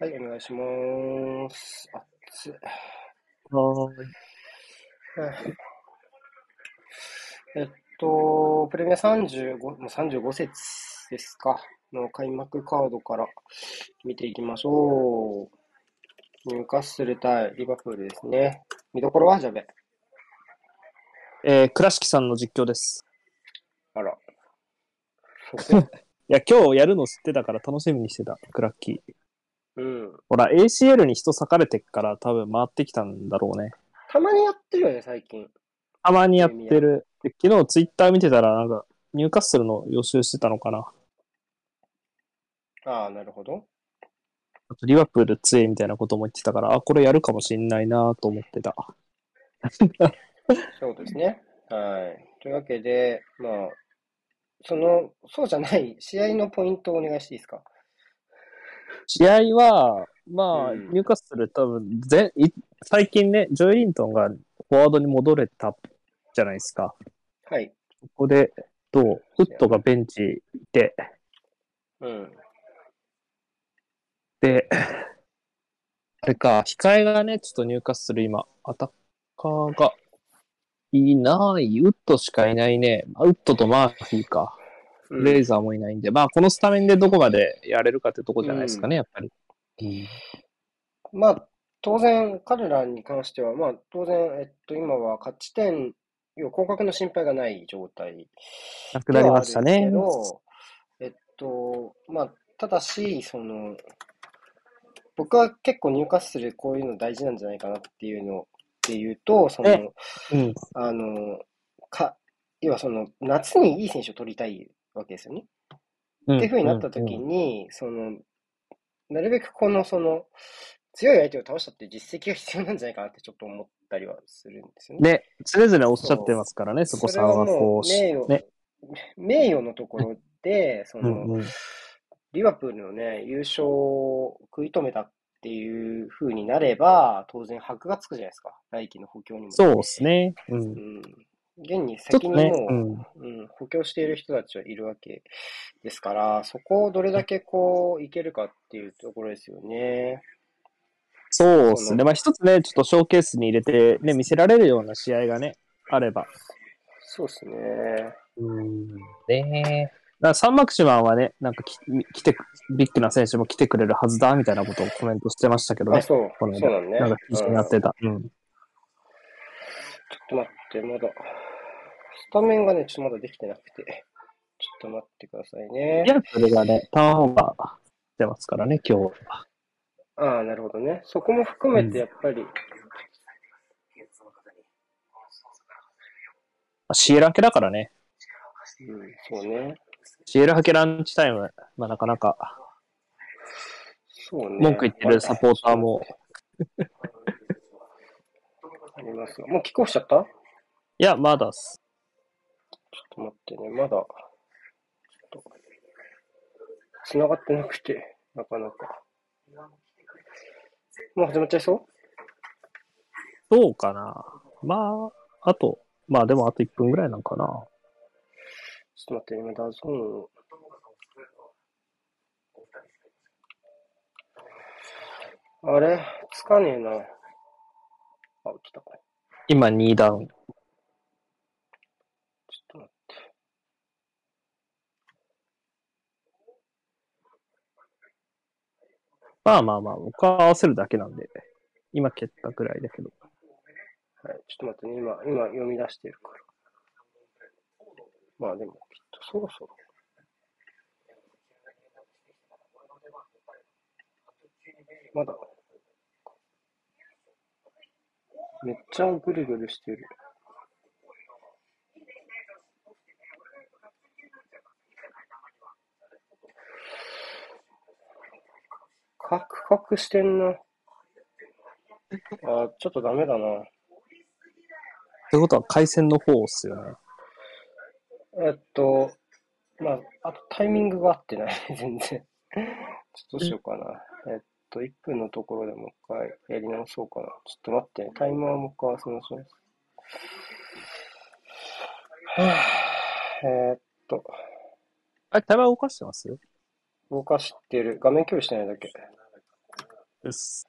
はい、お願いします。熱い。はーい。はいえっと、プレミア35、もう35節ですか。の開幕カードから見ていきましょう。ニューカッスル対リバプールですね。見どころはジャベ。えー、倉敷さんの実況です。あら。いや、今日やるの知ってたから楽しみにしてた、クラッキー。うん。ほら、ACL に人裂かれてっから多分回ってきたんだろうね。たまにやってるよね、最近。たまにやってる。で昨日ツイッター見てたら、なんか、ニューカッスルの予習してたのかな。ああ、なるほど。あと、リバプール強いみたいなことも言ってたから、あ、これやるかもしんないなと思ってた。そうですね。はい。というわけで、まあ、その、そうじゃない試合のポイントをお願いしていいですか？試合は、まあ、うんニューカッスル多分、ぜい最近ね、ジョイ・リントンがフォワードに戻れたじゃないですか。はい。ここで、どう？フットがベンチいて、うん。で、あれか、控えがね、ちょっと入荷する今、アタッカーがいない、ウッドしかいないね。あウッドとマーフィーか。うんレイザーもいないんで、まあ、このスタメンでどこまでやれるかってとこじゃないですかね、やっぱり。まあ、当然、彼らに関しては、まあ、当然、えっと、今は勝ち点、要は降格の心配がない状態なくなりましたねえっと、まあ、ただし、その、僕は結構入荷するこういうの大事なんじゃないかなっていうのっていうと、そのえ、うん。あの、か、要はその、夏にいい選手を取りたいわけですよね。うんっていう風になった時に、その、なるべくこの、その、強い相手を倒したっていう実績が必要なんじゃないかなってちょっと思ったりはするんですよね。ね、常々おっしゃってますからね、そこさんはこう名誉ね。名誉のところで、その、うんうん。リバプールのね、優勝を食い止めたっていう風になれば、当然箔がつくじゃないですか。来季の補強にも。そうですね。う。うんん。現に先にもう、うん。うん、補強している人たちはいるわけですから、そこをどれだけこう、いけるかっていうところですよね。そうですね。まあ一つね、ちょっとショーケースに入れて、ね、見せられるような試合がね、あれば。そうですね。うん。ねだサンマクシマンはね、なんかき来て、ビッグな選手も来てくれるはずだ、みたいなことをコメントしてましたけどあ、ね。そう、この間そうなんね。なんか一緒にやってた。うん。ちょっと待って、まだ、スタメンがね、ちょっとまだできてなくて、ちょっと待ってくださいね。いや、それがね、ターンオーバーしてますからね、今日。ああ、なるほどね。そこも含めてやっぱり、シエラ系だからね。うん、そうね。シエラハケランチタイム、まあなかなかそうね。文句言ってるサポーターも。ありますがもうキックオフしちゃった？いや、まだっす。と待ってね、まだ、ちょっと、繋がってなくて、なかなか。もう始まっちゃいそう？そうかな。まあ、あと、まあでもあと1分ぐらいなんかな。ちょっと待って、今、ダゾーン。あれ？つかねえな。あ、来た。ちょっ今2ダウン。と待って。まあまあまあ、僕は合わせるだけなんで、今蹴ったぐらいだけど。はい、ちょっと待ってね、今、今読み出してるから。まあでも、きっとそろそろ。まだ。めっちゃぐるぐるしてる。カクカクしてんな。あ、ちょっとダメだな。ってことは回線の方っすよね。えっと、まあ、あとタイミングが合ってない、全然。ちょっとどうしようかな。えっと、1分のところでもう一回やり直そうかな。ちょっと待ってね。タイマーもう一回忘れします。はぁえーっと、あれ、タイマー動かしてます？動かしてる。画面共有してないだけ。です。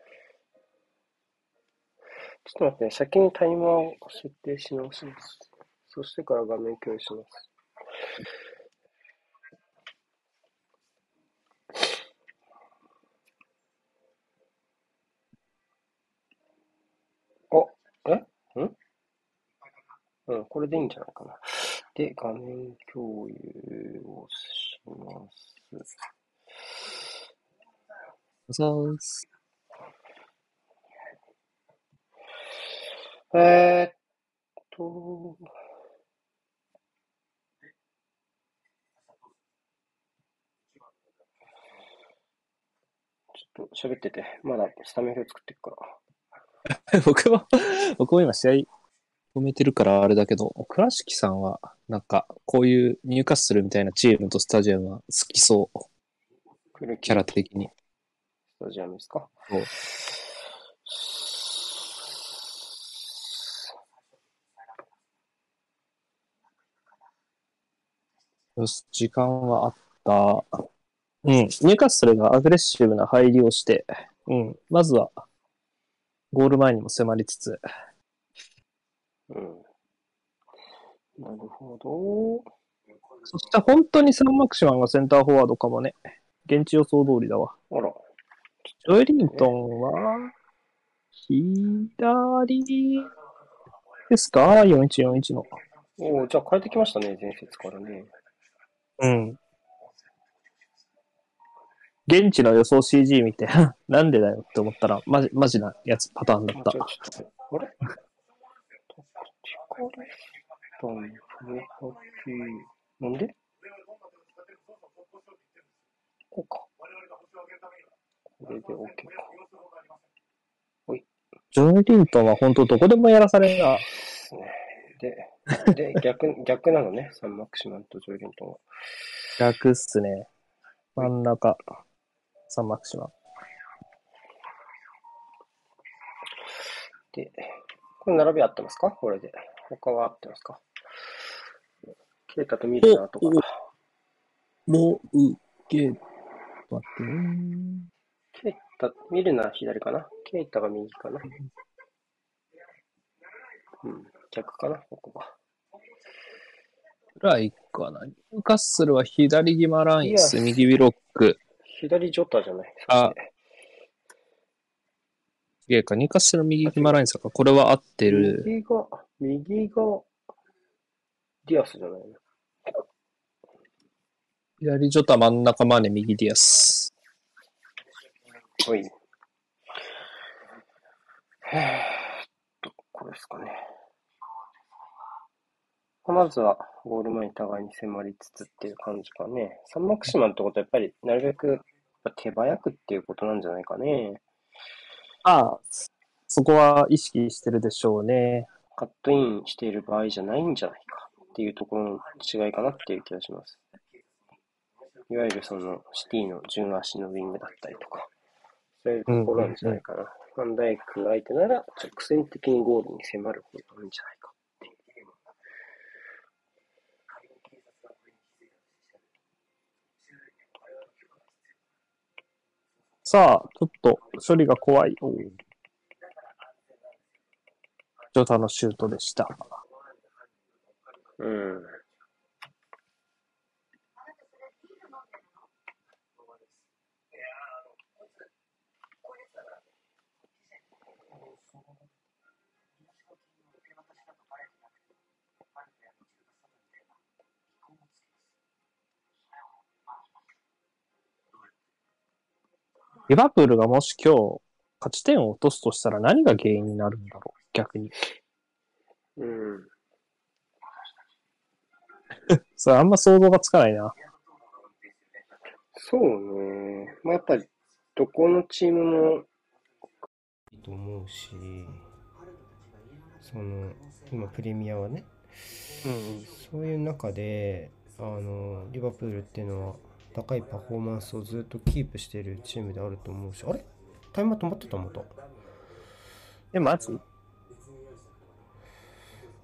ちょっと待ってね、先にタイマーを設定し直します。そしてから画面共有します。あ、え？ん？うん、これでいいんじゃないかな。で、画面共有をします。そうっす。えーっと、ちょっと喋ってて、まだスタメン表作ってるから。僕も、僕も今試合止めてるからあれだけど、倉敷さんは、なんか、こういう入荷するみたいなチームとスタジアムは好きそう。キャラ的に。スタジアムですか？よし、時間はあった。うん。ニューカッスルがアグレッシブな入りをして、うん。まずは、ゴール前にも迫りつつ、うん。なるほど。そして本当にサンマクシマンがセンターフォワードかもね。現地予想通りだわ。あら、ジョエリントンは、左ですか ?4141 の。おおじゃあ変えてきましたね、前節からね。うん。現地の予想 CG 見て、なんでだよって思ったら、マジ、マジなやつ、パターンだったあ。あれタクティカリスタン、フレハキなんで？こうか。これで OK か。ジョエリントンは本当どこでもやらされるな。ですね。で、で、逆、逆なのね、サンマクシマンとジョイリントンは。楽っすね。真ん中、サンマクシマン。で、これ並び合ってますか？これで。他は合ってますか？ケイタとミルナーとか。もう、ゲー、待ってね。ケイタ、ミルナー左かな？ケイタが右かな？うん、逆かな？ここは。ぐらいかな？ニューカッスルは左ギマラインス、右ウィロック。左ジョタじゃない。あすげえか、ニューカッスル右ギマラインスか。これは合ってる。右が、右が、ディアスじゃないの？左ジョタ、真ん中マネ、右ディアス。はい。えーっと、これですかね。まずは、ゴール前に互いに迫りつつっていう感じかね。サンマクシマンってことはやっぱり、なるべく手早くっていうことなんじゃないかね。ああ、そこは意識してるでしょうね。カットインしている場合じゃないんじゃないかっていうところの違いかなっていう気がします。いわゆるそのシティの順足のウィングだったりとか、そういうところなんじゃないかな。ファンダイク相手なら直線的にゴールに迫る方がいいんじゃないかっていう。さあ、ちょっと処理が怖い。ジョタのシュートでした。うん。リバプールがもし今日勝ち点を落とすとしたら何が原因になるんだろう逆に。うん。それあんま想像がつかないな。そうね。まあ、やっぱり、どこのチームも、いいと思うし、その、今プレミアはね、うんそういう中で、あの、リバプールっていうのは、高いパフォーマンスをずっとキープしているチームであると思うし、あれ？タイマー止まってたまた。え、マジい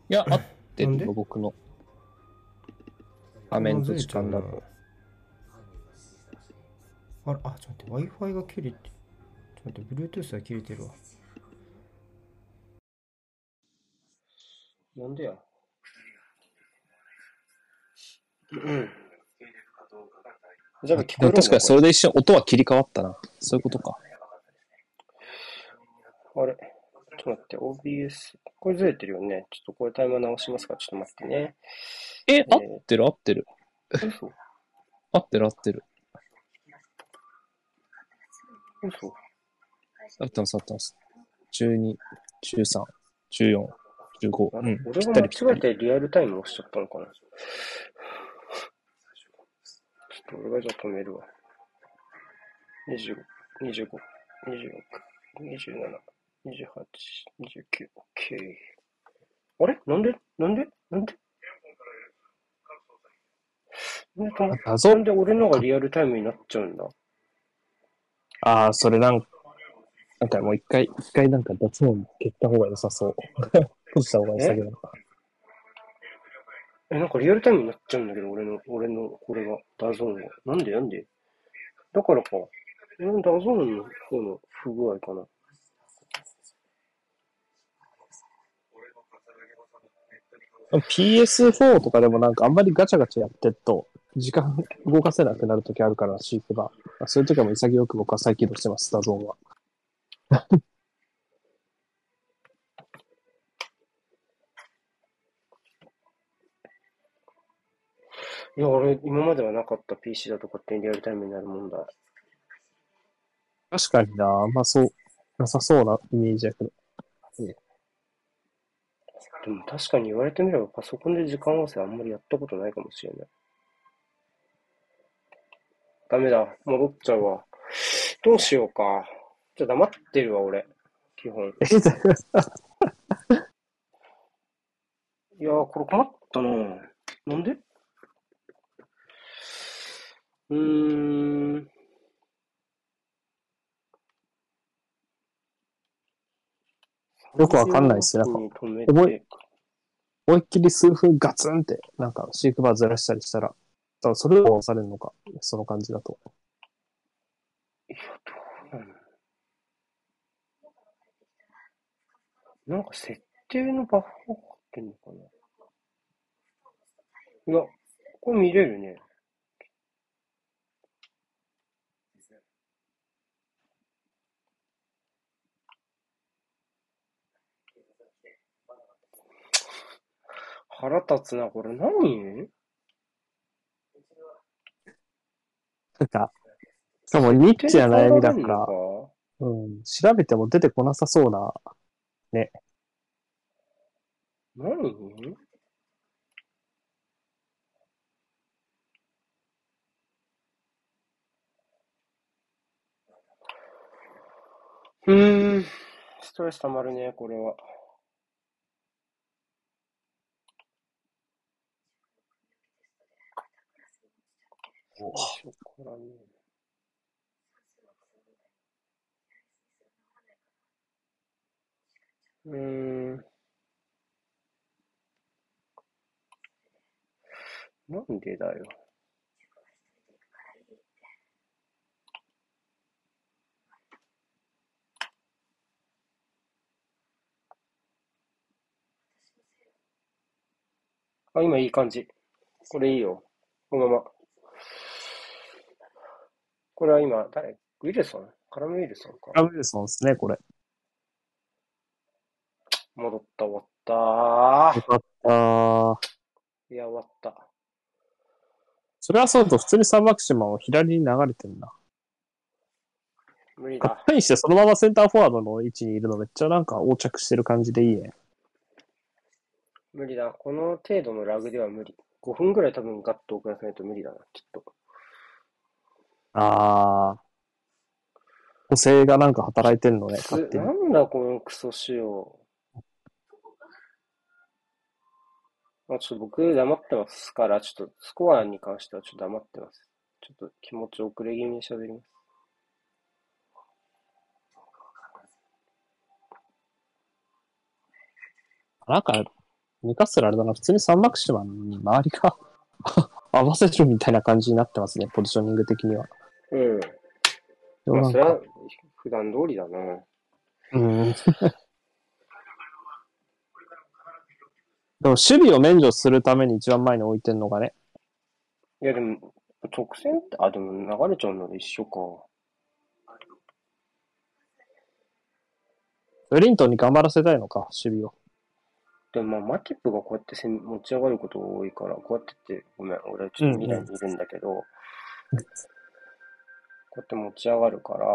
や、合ってなんで？るよ、僕の。画面と時間だと。あれ、あ、ちょっと待って、Wi-Fi が切れて。ちょっと待待って、Bluetooth が切れてるわ。なんでや？うん。じゃあ聞こえる確かにそれで一瞬音は切り替わったな。そういうことか。あれちょっと待って、OBS。これずれてるよね。ちょっとこれタイマー直しますか？ら、ちょっと待ってね。え、合ってる合ってる。嘘合ってる合ってる。嘘合ってます合ってます。12、13、14、15。あうん。俺が間。違えてリアルタイム押しちゃったのかな？ちょっと俺がじゃあ止めるわ。25、25、26、27、28、29、OK。あれ？なんで？なんで？なんで？なんで止まっ謎なんで俺のがリアルタイムになっちゃうんだ？ああ、それなんか、なんかもう一回、一回なんか DAZN 切った方が良さそう。閉じた方が良さげな。のか。え、なんかリアルタイムになっちゃうんだけど、俺の、俺の、これが、 DAZN が。なんでなんで？だからか。 DAZN の方の不具合かな。PS4 とかでもなんかあんまりガチャガチャやってると、時間動かせなくなるときあるから、シークバー。そういうときはもう潔く僕は再起動してます、 DAZN は。いや、俺、今まではなかった PC だと勝手にリアルタイムになるもんだ。確かにな、あんまそう、なさそうなイメージやけど。でも確かに言われてみればパソコンで時間合わせあんまりやったことないかもしれない。ダメだ。戻っちゃうわ。どうしようか。じゃあ黙ってるわ、俺。基本。いやー、これ困ったななんで？うーん。よくわかんないっすね30分に止め覚て、思いっきり数分ガツンって、なんかシークバーずらしたりしたら、多分それを押されるのか、その感じだと。いや、どうなのなんか設定のバッファーかかってんのかないや、これ見れるね。腹立つな、これ。何？なんか、しかもニッチな悩みだからうん、調べても出てこなさそうな、何？うーん、ストレス溜まるね、これは。ショコラね。うーん。なんでだよ。あ、今いい感じ。これいいよ。このまま。これは今、誰？ウィルソン？カラムウィルソンか。ラブルソンですね、これ。戻った、終わったよかった。ー。いや、終わった。それはそうと、普通にサンマクシマンを左に流れてんな。無理だ。カッしてそのままセンターフォワードの位置にいるのめっちゃなんか横着してる感じでいいね。無理だ。この程度のラグでは無理。5分ぐらい多分ガッと遅らせないと無理だな、きっと。あー。補正がなんか働いてんのね、つ勝手にな。んだこのクソ仕様。まあ、ちょっと僕黙ってますから、ちょっとスコアに関してはちょっと黙ってます。ちょっと気持ち遅れ気味に喋ります。なんか、ニカッスルあれだな、普通にサンマクシマンに周りが 合わせるみたいな感じになってますね、ポジショニング的には。うん。まあそれはか、普段通りだな。うん。でも守備を免除するために一番前に置いてんのがね。いやでも、直線って、あ、でも流れちゃうので一緒か。ウェリントンに頑張らせたいのか、守備を。でもまあ、マティップがこうやってせん持ち上がることが多いから、こうやってって、ごめん、俺はちょっと未来にいるんだけど、こうやって持ち上がるから、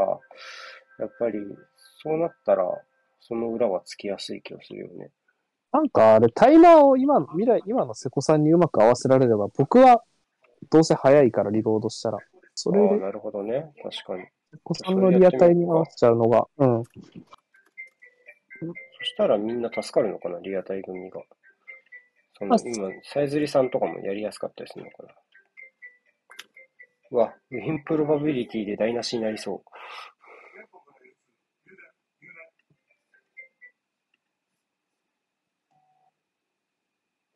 やっぱり、そうなったら、その裏はつきやすい気がするよね。なんかあれ、タイマーを今の、未来、今の瀬古さんにうまく合わせられれば、僕はどうせ早いからリロードしたら。それああ、で、なるほどね。確かに。瀬古さんのリアタイに合わせちゃうのが、うん。そしたらみんな助かるのかな、リアタイ組が。そまあの今、さえずりさんとかもやりやすかったりするのかな。うわ、ウィンプロバビリティで台無しになりそう。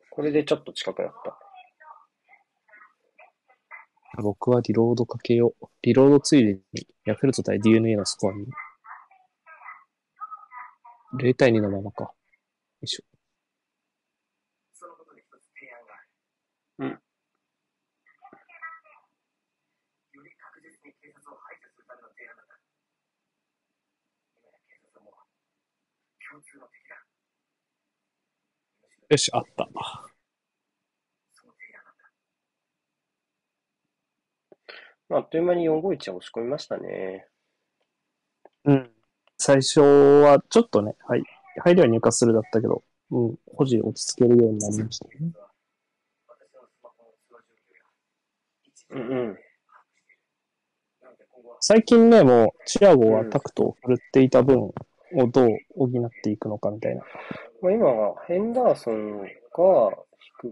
これでちょっと近くなった。僕はリロードかけよう。リロードついでに、ヤクルト対 DNA のスコアに。0対2のままか。よいしょ。そのことで一つ提案がある。うんより確実に警察を排除するための提案なんだ。今や警察はもう共通の敵だ。むしろよし、あった。あっという間に451は押し込みましたね。うん。最初はちょっとね、はい。入りは入荷するだったけど、うん。保持落ち着けるようになりましたね。うんうん。最近ね、もう、チアゴはタクトを振るっていた分をどう補っていくのかみたいな。まあ、今はヘンダーソンが低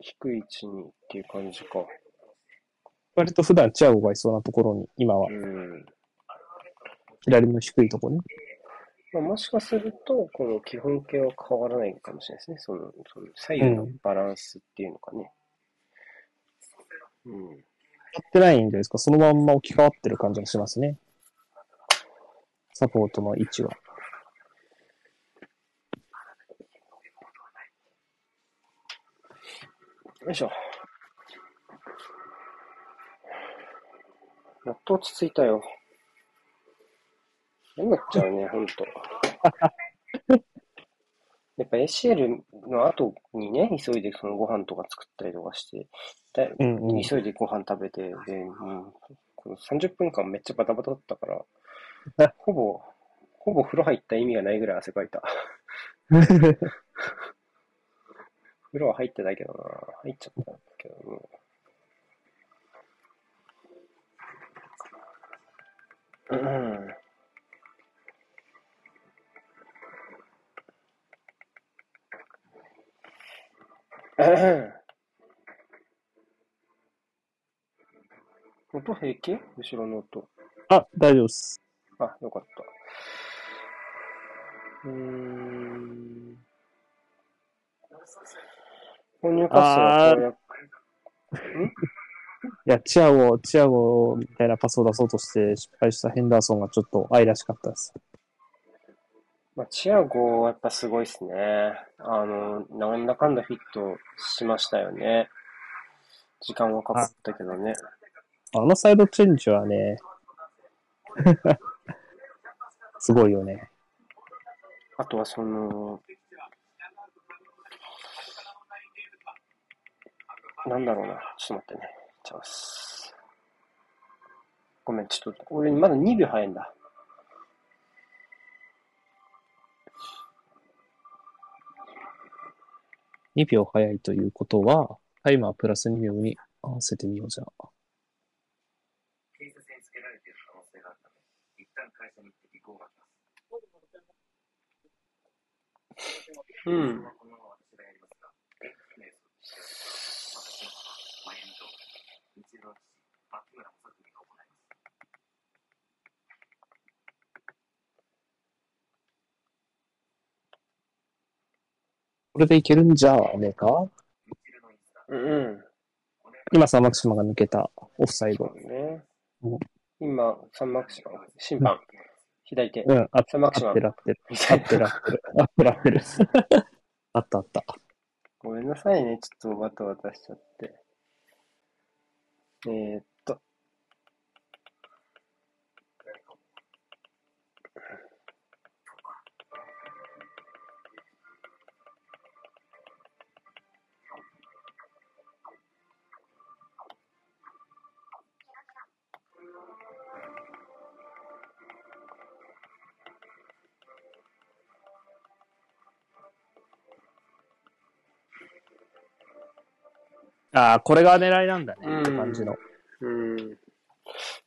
低い位置にっていう感じか。割と普段チアゴがいそうなところに、今はうん。左の低いところね。まあ、もしかすると、この基本形は変わらないかもしれないですね。その、その左右のバランスっていうのかね。うん。やってないんじゃないですか。そのまんま置き換わってる感じがしますね。サポートの位置は。よいしょ。やっと落ち着いたよ。嫌になっちゃうね、ほんと。やっぱ ACL の後にね、急いでそのご飯とか作ったりとかして、だうんうん。急いでご飯食べて、で、うん、この30分間めっちゃバタバタだったから、ほぼ、ほぼ風呂入った意味がないぐらい汗かいた。風呂は入ってないけどな。入っちゃったけど、もう。ん音平気？後ろの音。あ、大丈夫です。あ、よかった。うーん。この入荷数は跳躍。いや、チアゴ、チアゴみたいなパスを出そうとして失敗したヘンダーソンがちょっと愛らしかったです。まあ、チアゴはやっぱすごいっすね。あの、なんだかんだフィットしましたよね。時間はかかったけどね。あのサイドチェンジはね、すごいよね。あとはその、なんだろうな。ちょっと待ってね。チャンス。ごめん、ちょっと、俺まだ2秒早いんだ。2秒早いということは、タイマープラス2秒に合わせてみようじゃあ。警察につけられている可能性があ旦会社に行って尾行が来ます。うん。これでいけるんじゃねえか？うんうん。今、サマクシマが抜けたオフサイド。ねうん。今、サンマークシ審判。左手。うん、あそれマキシマム合ってる合ってる合ってる。合ってる合ってる。あったあった。ごめんなさいね、ちょっとバタバタしちゃって。えー、っああ、これが狙いなんだね。うんって感じの。うん。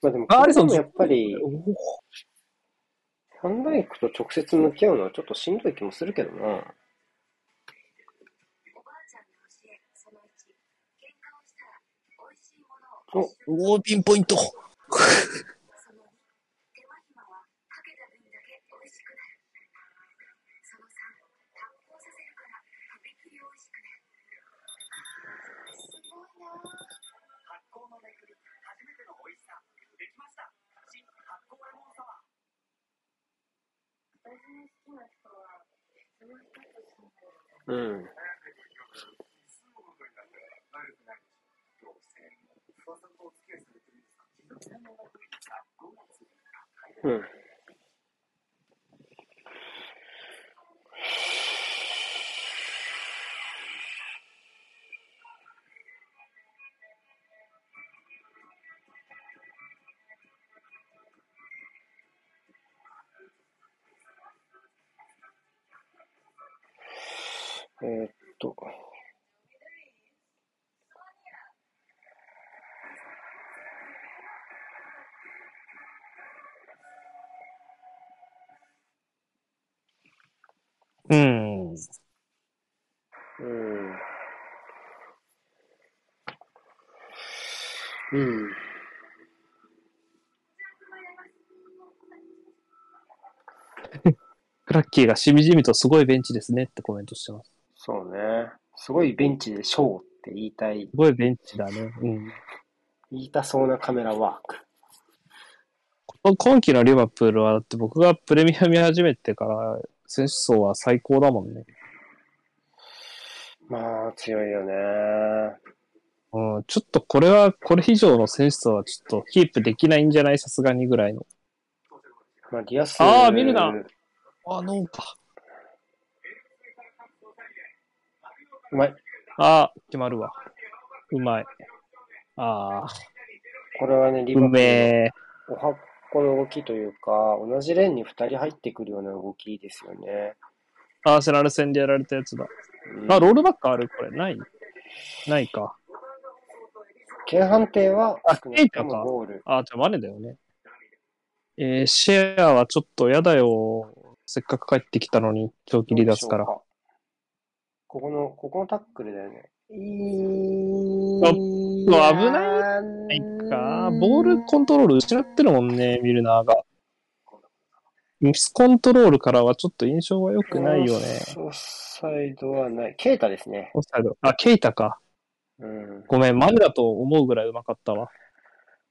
まあでも、あアリソンやっぱり、ファンダイクと直接向き合うのはちょっとしんどい気もするけどな。おばあちゃんの教えその1喧嘩をしたら美味しいものをお、おー、ピンポイント。その2手間暇はかけた分だけ美味しくなるその3発酵させるからとびきり美味しくなるすごいな発酵の巡り初めての美味しさできました新発酵レモンサワー私の好きな人はその人と住んでるうん。うんえーっと。うん。うん。うん。クラッキーがしみじみとすごいベンチですねってコメントしてます。すごいベンチでショーって言いたいす、ごいベンチだね。うん。言いたそうなカメラワーク。今季のリバプールは、だって僕がプレミア見始めてから、選手層は最高だもんね。まあ、強いよね。うん、ちょっとこれは、これ以上の選手層はちょっとキープできないんじゃない？さすがにぐらいの。まあ、リアス。あー見るなあ、農家。うまい。あー、決まるわ。うまい。あこれはね、リー、うバプールめえ。のおはっこの動きというか、同じレーンに2人入ってくるような動きですよね。アーセナル戦でやられたやつだ。うんあ、ロールバックある？これ。ないないか。剣判定はあ少なくとケイタかもゴール。あ、じゃあマネだよね。えー、シェアはちょっと嫌だよ。せっかく帰ってきたのに、長期離脱から。どうでしょうかここの、ここのタックルだよね。いあい危ないか。ボールコントロール失ってるもんね、ミルナーが。ミスコントロールからはちょっと印象は良くないよね。オフサイドはない。ケイタですね。オフサイド。あ、ケイタか。うん。ごめん、マネだと思うぐらいうまかったわ。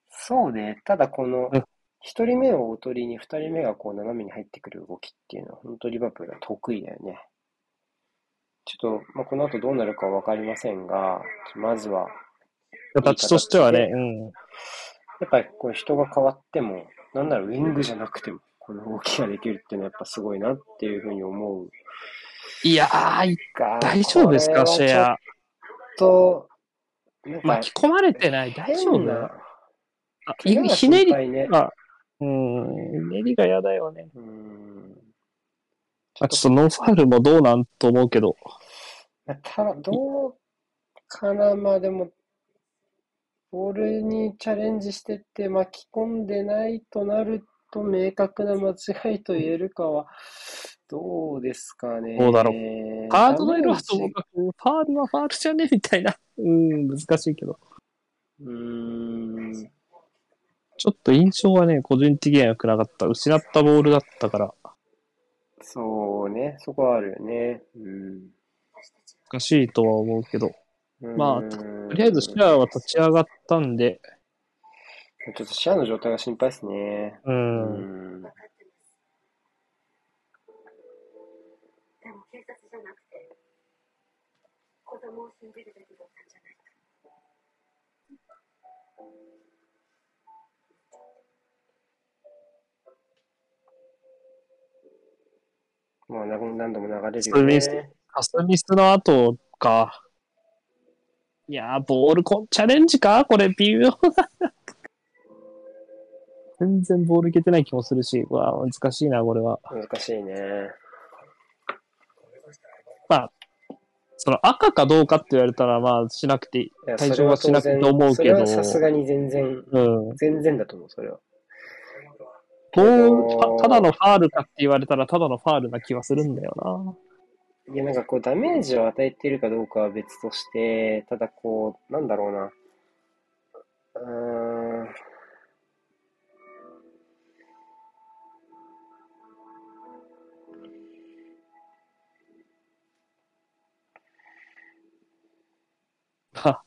そうね。ただこのうん、一人目をおとりに二人目がこう斜めに入ってくる動きっていうのは、本当リバプールは得意だよね。ちょっと、まあ、この後どうなるかわかりませんが、まずは、形としてはね、うん。やっぱりこう人が変わっても、なんならウィングじゃなくても、この動きができるっていうのはやっぱすごいなっていうふうに思ういやー、が、大丈夫ですか、シェア。と、巻き込まれてない、大丈夫？変なあ怪我がひねり心配ね。が、うん、ひねりが嫌だよね。うん。あ、ちょっとノーファールもどうなんと思うけど。まあただ、どうかな、まあでも、ボールにチャレンジしてって巻き込んでないとなると、明確な間違いと言えるかは、どうですかね。どうだろうカードの色はともかく、ファールはファールじゃねみたいな。うん、難しいけど。うーん。ちょっと印象はね、個人的には良くなかった。失ったボールだったから、そうね、そこはあるよね。うん。難しいとは思うけど。まあ、とりあえずシェアは立ち上がったんで。ちょっとシェアの状態が心配ですね。うん。うん子供を信じ。何度も流れるよね。カスミスの後か。いやー、ボールコンチャレンジか？これ微妙だな。全然ボールいけてない気もするし、うわー難しいな、これは。難しいね。まあ、その赤かどうかって言われたら、まあ、しなくていい。対象はしなくて思うけどそれはさすがに全然、うん。全然だと思う、それは。ボール、たただのファールかって言われたら、ただのファールな気はするんだよいや、なんかこう、ダメージを与えているかどうかは別として、ただこう、なんだろうな。うーん。な。は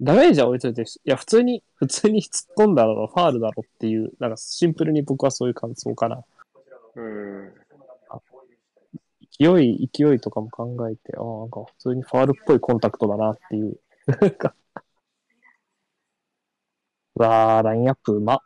ダメージは置いといて、いや、普通に、普通に突っ込んだろ、ファールだろっていう、なんかシンプルに僕はそういう感想かな。うん。勢い、勢いとかも考えて、ああ、なんか普通にファールっぽいコンタクトだなっていう。うわあ、ラインアップうまっ。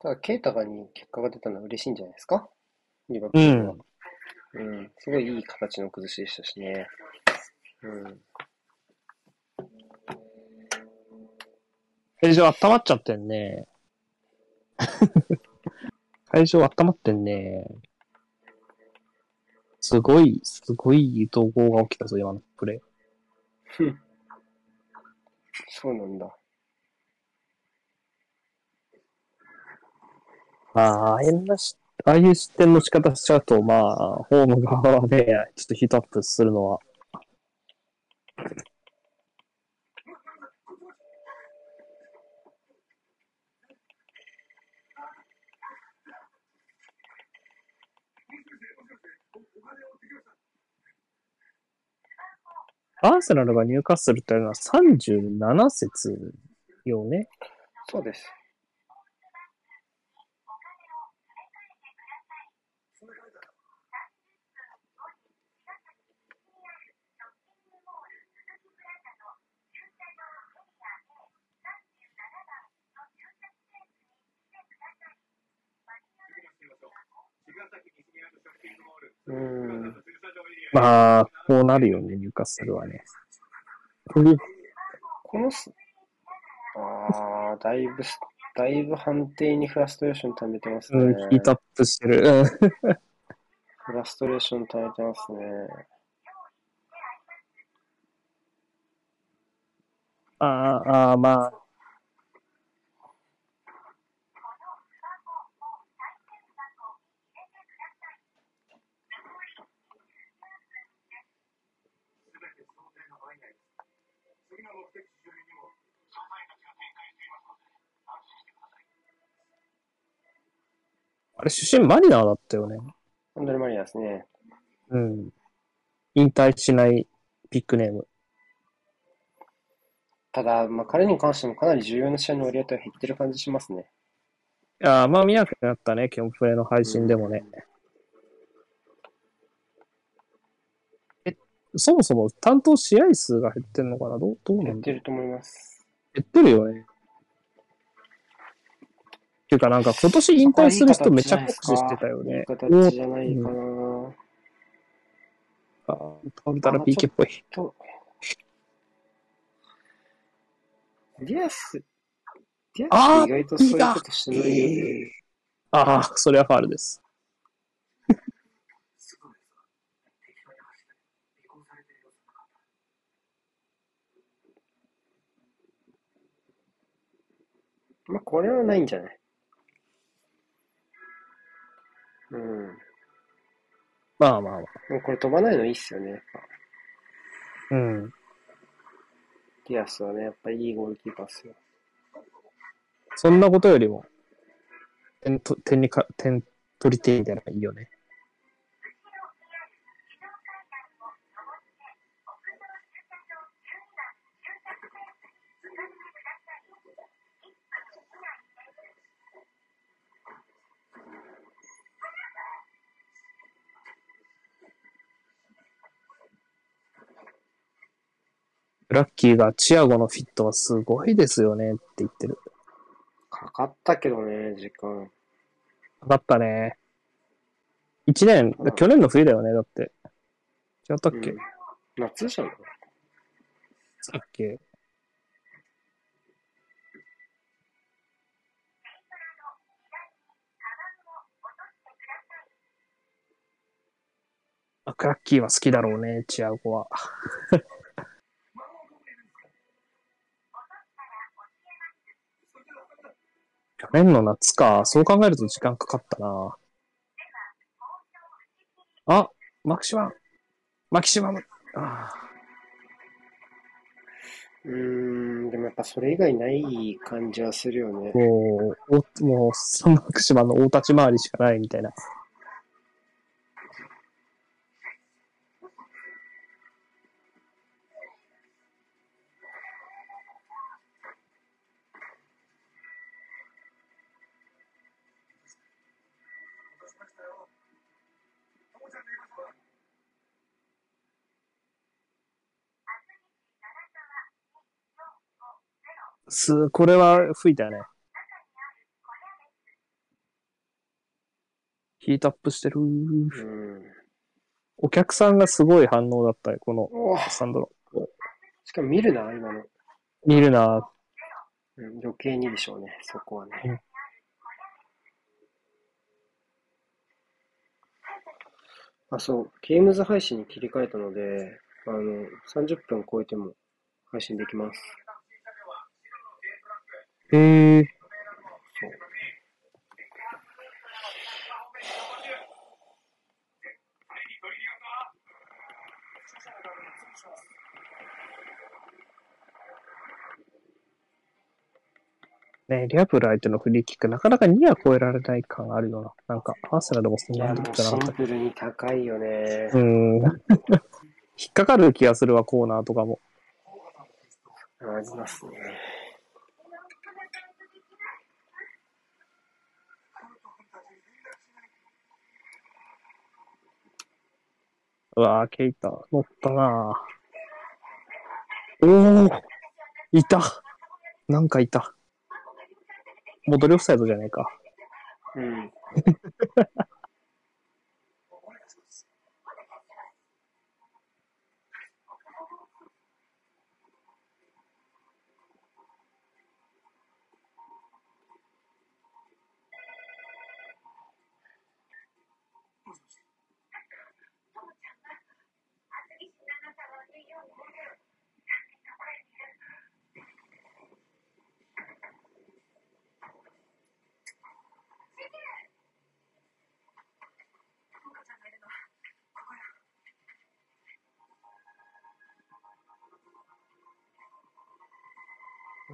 ただ、ケイタがに結果が出たのは嬉しいんじゃないですか？リバプールは。うん。すごいいい形の崩しでしたしね。うん。会場温まっちゃってんね。会場温まってんね。すごい、すごい統合が起きたぞ、今のプレイ。そうなんだ。まあ、ああいうなし、ああいう失点の仕方しちゃうと、まあ、ホーム側で、ちょっとヒートアップするのは。アーセナルが入荷するというのは37節よね。そうです。うん。まあ、こうなるよね、入荷するはね。このす、ああ、だいぶす、だいぶ判定にフラストレーション溜めてますね。うん、ヒートアップしてる。うんフラストレーション溜めてますね。ああ、まあ。あれ、出身マリナーだったよね。アンドレマリアですね。うん。引退しないビッグネーム。ただ、まあ、彼に関してもかなり重要な試合の割合とは減ってる感じしますね。ああ、まあ見なくなったね、キョンプレの配信でもね。え、そもそも担当試合数が減ってんのかな？どう、どうな減ってると思います。減ってるよね。っていうかなんか今年引退する人めちゃ酷使してたよいいね。形じゃないかな。あ倒れたら PK っぽい。と、ディアス、ディアス意外とそういうことしてないよね。ああ、それはファールです。まあ、これはないんじゃない？うん。まあまあまあ。でもこれ飛ばないのいいっすよね。やっぱうん。ディアスはね、やっぱりいいゴールキーパーっすよ。そんなことよりも、点と点にか、点取り手みたいなのがいいよね。ラッキーがチアゴのフィットはすごいですよねって言ってる。かかったけどね、時間。かかったね。一年、うん去年の冬だよね、だって。違ったっけ、うん夏じゃん。さっけ？あクラッキーは好きだろうね、チアゴは。去年の夏か。そう考えると時間かかったな。あ、マキシマム。マキシマム。あうーん、でもやっぱそれ以外ない感じはするよねー。もう、おもう、サンマクシマの大立ち回りしかないみたいな。す、これは吹いたよね。ヒートアップしてる。うん。お客さんがすごい反応だったよ、このサンドロ。しかも見るな、今の。見るな。うん、余計にでしょうね、そこはね。うんあ、そう、ゲームズ配信に切り替えたので、あの、30分超えても配信できます。へえ。そう。ねリアプル相手のフリーキック、なかなか2は超えられない感あるよな。なんか、アーセナルもそんなにじゃなかった。シンプルに高いよねう。ん。引っかかる気がするわ、コーナーとかも。ありますね。うわぁ、ケイタ、乗ったなぁ。おおいたなんかいた。戻りオフサイドじゃねえか。うん。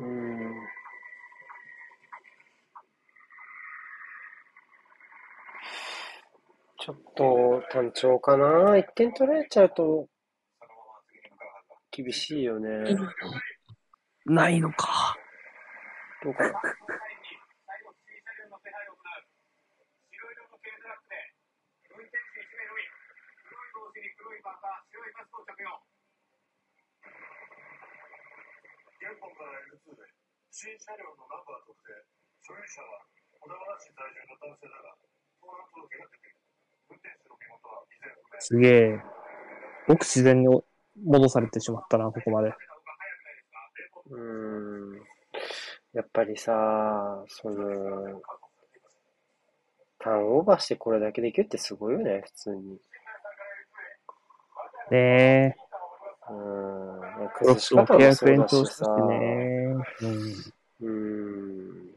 うん。ちょっと単調かな。1点取られちゃうと厳しいよね。ないのか。どうかな。現本から L2 車両のナンバー特定所有者は小田原市在住の男性だが盗難届が出ている運転手の身元は依然不明すげえ。ごく自然に戻されてしまったな、ここまで。うーん。やっぱりさ、その、ターンオーバーしてこれだけできるってすごいよね、普通に。ねえ。うーん。クロスも契約延長したし。ね。うん。うーん。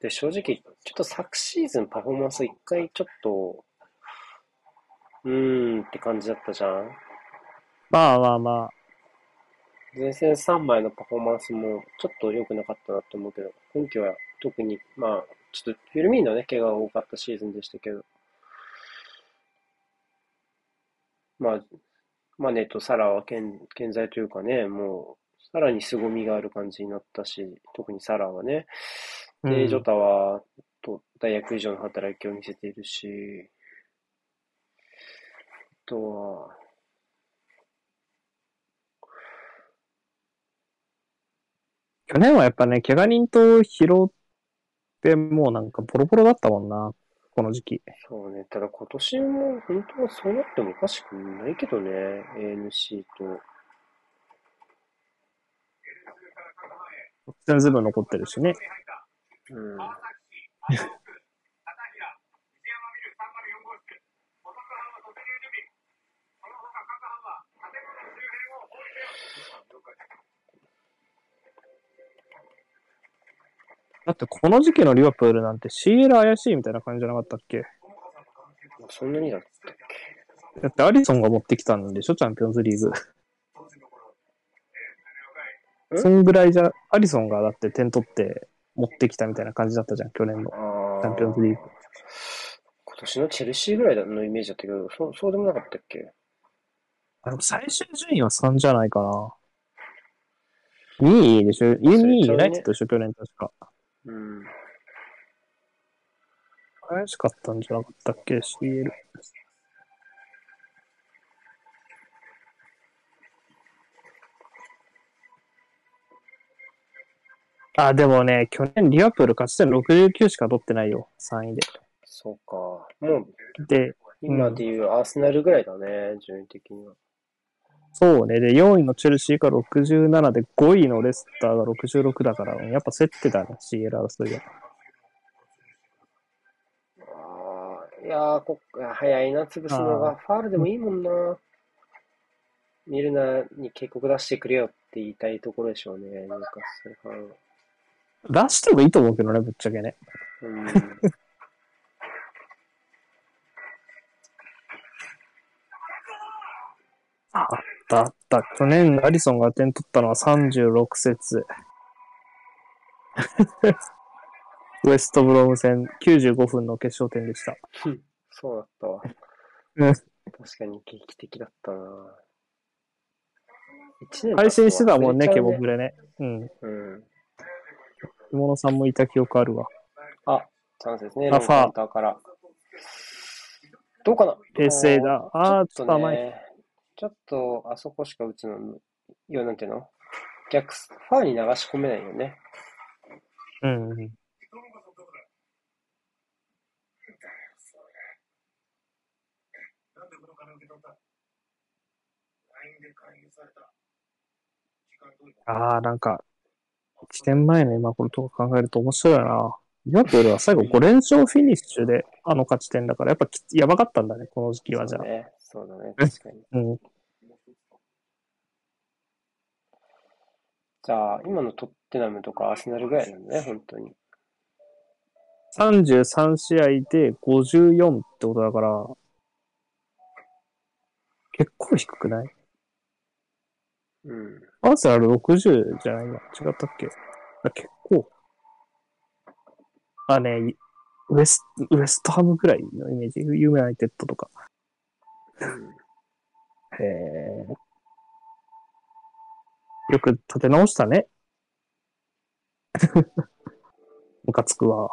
で、正直、ちょっと昨シーズンパフォーマンス一回ちょっと、うーんって感じだったじゃん。まあまあまあ。前線3枚のパフォーマンスもちょっと良くなかったなと思うけど、今季は特に、まあ、ちょっとフィルミーノね、怪我が多かったシーズンでしたけど、まあ、マネとサラは健健在というかね、もう、さらに凄みがある感じになったし、特にサラはね、で、うん。ジョタは、と大学以上の働きを見せているし、あとは、去年はやっぱね、怪我人と拾って、もうなんかボロボロだったもんな、この時期。そうね、ただ今年も本当はそうなってもおかしくないけどね、ANC と。全部残ってるしね。うん。川崎市、麻生区、片平、藤山ビル304号室、補足班は突入準備。その他各班は建物周辺を包囲せよ。了解。だってこの時期のリバプールなんて CL 怪しいみたいな感じじゃなかったっけ？そんなにだったっけ？だってアリソンが持ってきたんでしょ？チャンピオンズリーグ。そんぐらいじゃ、アリソンがだって点取って持ってきたみたいな感じだったじゃん、去年のあチャンピオンズリーグ。今年のチェルシーぐらいのイメージだったけど、そうそうでもなかったっけ？あでも最終順位は3じゃないかな。2位でしょ ?2 位ユナイテッドでしょ？去年確か。うん。怪しかったんじゃなかったっけ ?CL。あ、でもね、去年リバプール勝ち点69しか取ってないよ、3位で。そうか。もう、で、今でいうアーセナルぐらいだね、順位的には。そうね。で、4位のチェルシーが67で、5位のレスターが66だから、やっぱ競ってたね、CL 争いは。ああ、いやーこっ、早いな、潰すのが。ファールでもいいもんな。ミルナに警告出してくれよって言いたいところでしょうね、ニューカッスルファンは。出してもいいと思うけどね、ぶっちゃけね。うん。あ ったあった。去年、アリソンが点取ったのは36節。ウエストブローム戦95分の決勝点でした。そうだったわ。うん確かに劇的だったな。配信してたもんね、ケボブレね。うん。うん。着物さんもいた記憶あるわ。あ、チャンスですね、あロンカウンターから。どうかな？平成だ。あー、ちちょっと。ね、ちょっとあそこしか打つの、要なんていうの？逆、ファーに流し込めないよね。うん。ああ、なんか、1年前の今頃とか考えると面白いな。リバプールは最後5連勝フィニッシュであの勝ち点だから、やっぱきやばかったんだね、この時期はじゃあ。そうね。そうだね、確かに。うん。じゃあ、今のトッテナムとかアーセナルぐらいなんだね、本当に。33試合で54ってことだから、結構低くない？うん。アーセナル60じゃない？今。違ったっけ？あ結構。あ、ね、いウエスウエストハムぐらいのイメージ？ユナイテッドとか。へえ。よく立て直したね。ムカつくわ。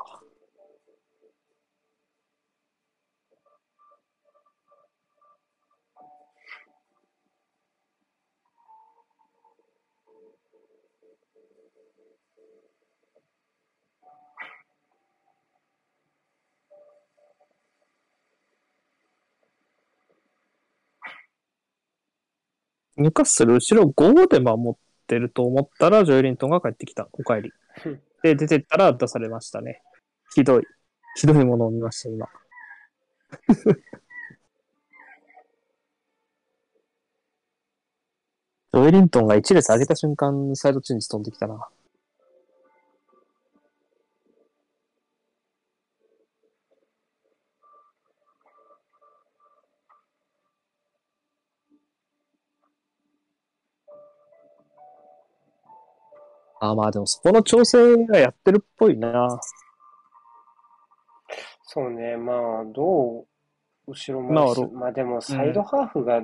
ニューカッスル後ろ5で守ってると思ったら、ジョエリントンが帰ってきた。お帰り。で、出てったら出されましたね。ひどい。ひどいものを見ました、今。ジョエリントンが1列上げた瞬間、サイドチェンジ飛んできたな。あ、まあでもそこの調整がやってるっぽいな。そうね、まあ、どう、後ろまあ回す、まあでも、サイドハーフが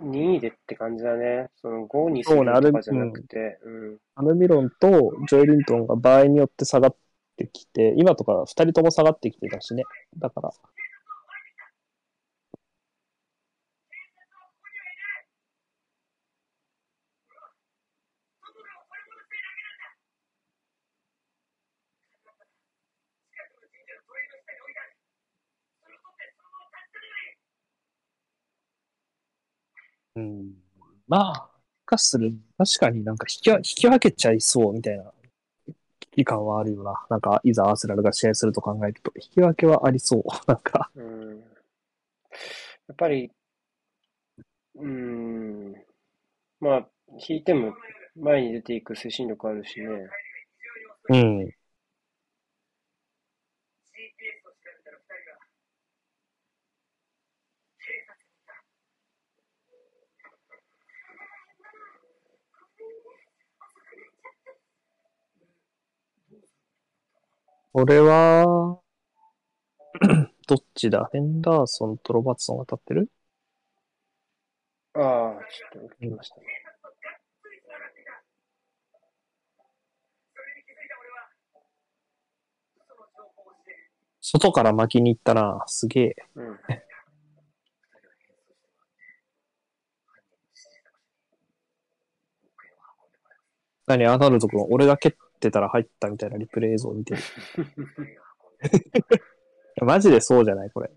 2位でって感じだね。その5にするそうねあれとかじゃなくて、うん。アルミロンとジョエリントンが場合によって下がってきて、今とか二人とも下がってきてたしね。だから、うん。まあ、化する、確かになんか引きわ引き分けちゃいそうみたいな危機感はあるよな。なんか、いざアーセナルが試合すると考えると、引き分けはありそう。なんか、うん。やっぱり、うん。まあ、引いても前に出ていく推進力あるしね。うん。GPS を調べたら二人が警察にいた。俺は、どっちだ？ヘンダーソンとロバーツソンが立ってる？ああ、ちょっと来ましたね。外から巻きに行ったな。すげえ。うん。何、アナルド君、俺が蹴ってたら入ったみたいなリプレイ映像を見てる。マジでそうじゃないこれ。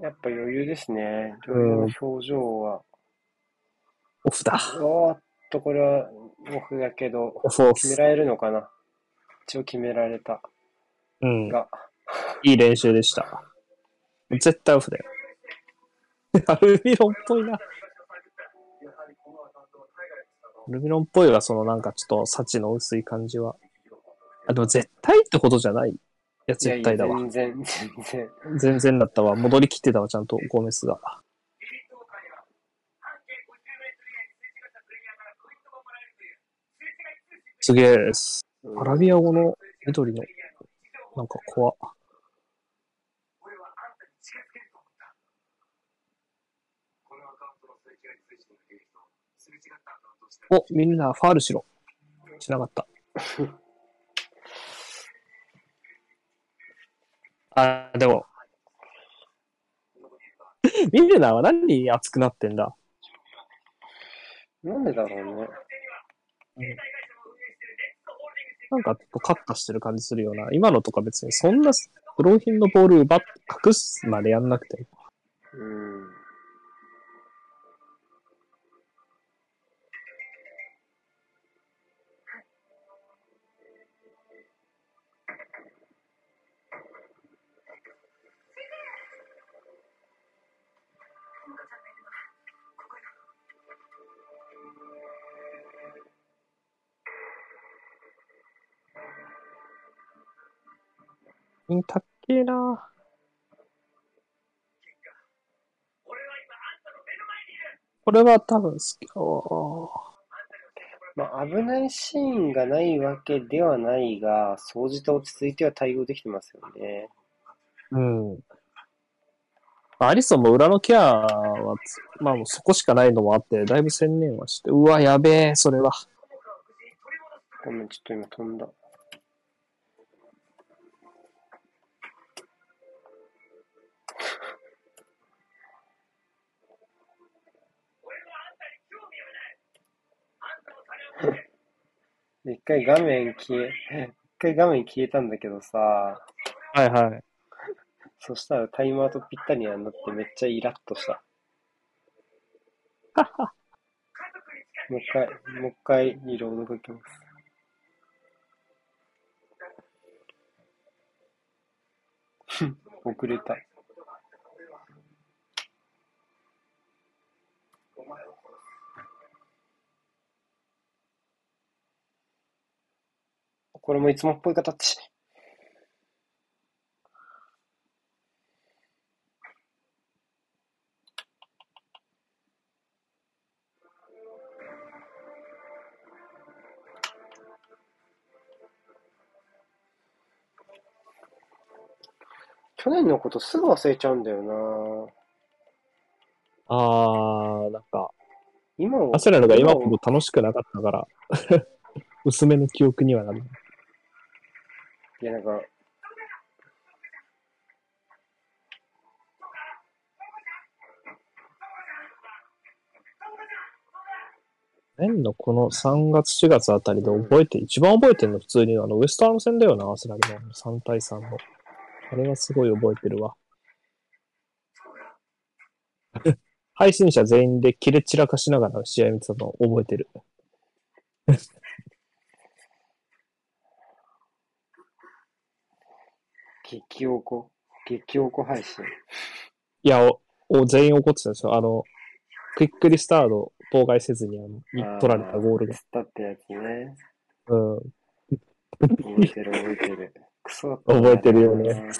やっぱ余裕ですね。うん表情は。オフだ。おーっと、これはオフだけど。決められるのかな？一応決められたうん。が。いい練習でした。絶対オフだよ。アルミロンっぽいな。ルミロンっぽいはそのなんかちょっと幸の薄い感じは。あ、でも絶対ってことじゃない。いや、絶対だわ。いやいや全然、全然。全然だったわ。戻りきってたわ、ちゃんとゴメスが。エリートオーカーには、半径50メートル以内にすげえです。うんアラビア語の緑の、なんか怖っ。俺はあんたに近づけると思った。このアカウントのすれ違い通信の履歴と、すれ違ったアカウントをしてお、みんなファールしろ。しなかった。あ、でも、ミルナーは何に熱くなってんだ？なんでだろうね。なんかちょっとカッタしてる感じするような。今のとか別にそんな不良品のボール奪っ隠すまでやんなくて。うん。うん、たっけえなこれは多分好き。おまあ、危ないシーンがないわけではないが、総じて落ち着いては対応できてますよね。ーうん。アリソンも裏のケアはつ、まあそこしかないのもあって、だいぶ専念はして、うわ、やべえ、それは。ごめん、ちょっと今飛んだ。一回画面消え、一回画面消えたんだけどさ、はいはい。そしたらタイマーとぴったりになってめっちゃイラッとした。もう一回、もう一回リロードかけます。遅れた。これもいつもっぽい形。去年のことすぐ忘れちゃうんだよなあー、なんか、今を。焦なのが今ほど楽しくなかったから、薄めの記憶にはなる。いや、なんか、年のこの3月4月あたりで覚えて、一番覚えてるの普通にあのウエストアーム戦だよな、アスラルの3対3の。あれはすごい覚えてるわ。配信者全員で切れ散らかしながら試合見てたの覚えてる。激おこ？激おこ配信？いや、お、お全員怒ってたでしょ。あの、クイックリスタート妨害せずにあのに取られたゴールが。たってやつね。うん。覚えてる覚えてる。クソ覚えてるよね。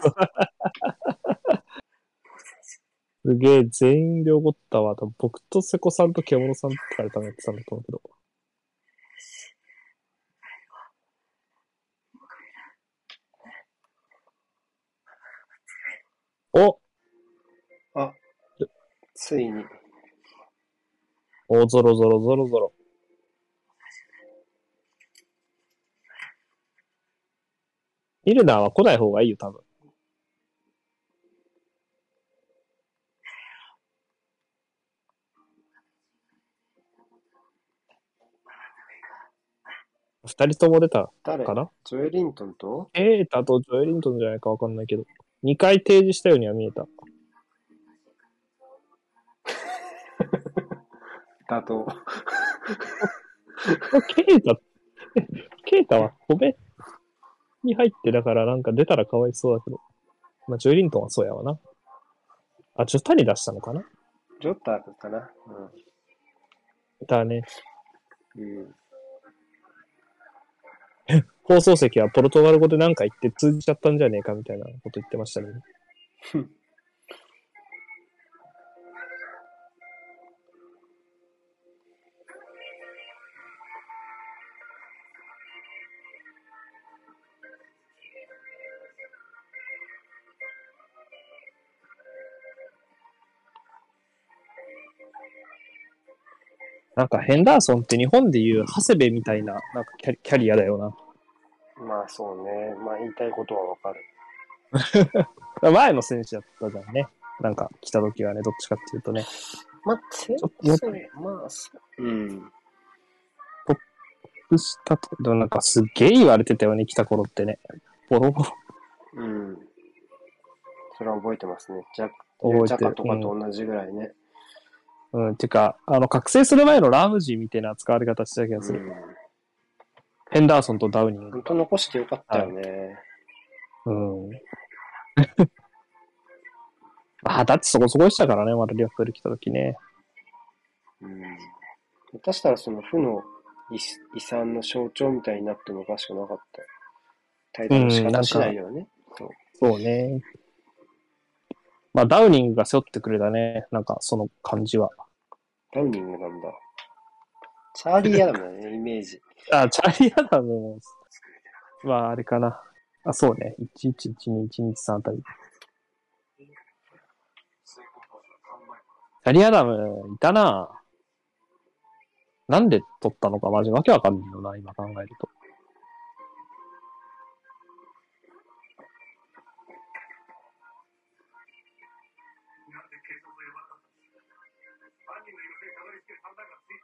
すげえ、全員で怒ったわ。多分僕と瀬古さんと獣さんとかで多分やってたんだと思うけど。おついに。お、ゾロゾロゾロゾロ。ミルナーは来ない方がいいよ、多分。二人とも出た誰かな？ジョエリントンと？エータとジョエリントンじゃないかわかんないけど。二回提示したようには見えた。だと。ケイタ、ケイタは米に入ってだからなんか出たらかわいそうだけど。まあ、ジョエリントンはそうやわな。あ、ジョタに出したのかな？ジョッターかな。だね。うん。放送席はポルトガル語で何か言って通じちゃったんじゃねえかみたいなこと言ってましたね。なんかヘンダーソンって日本でいう長谷部みたいななんかキャリアだよな。まあそうね。まあ言いたいことはわかる。前の選手だったじゃんね。なんか来た時はね、どっちかっていうとね。まあ、そうまあ、そう。うん。したと、でもなんかすっげえ言われてたよね、来た頃ってね。ボロボロ。うん。それは覚えてますね。ジャ覚えてるジャカとかと同じぐらいね。うん、てか、あの、覚醒する前のラムジーみたいな使われ方してた気がする。うん。ヘンダーソンとダウニング本。当残してよかったよね。うん。あ、だってそこそこでしたからね、まだリアプール来た時ね。うん。下手したらその負の遺遺産の象徴みたいになってもおかしくなかった。対談の仕方しないよね。そう。そうね。まあ、ダウニングが背負ってくれたね。なんか、その感じは。ダウニングなんだ。チャーリー・アダムの、イメージ。あ、チャーリー・アダムも、まあ、あれかな。あ、そうね。1112、123あたり。チャーリー・アダム、いたななんで取ったのか、マジわけわかんないよな、今考えると。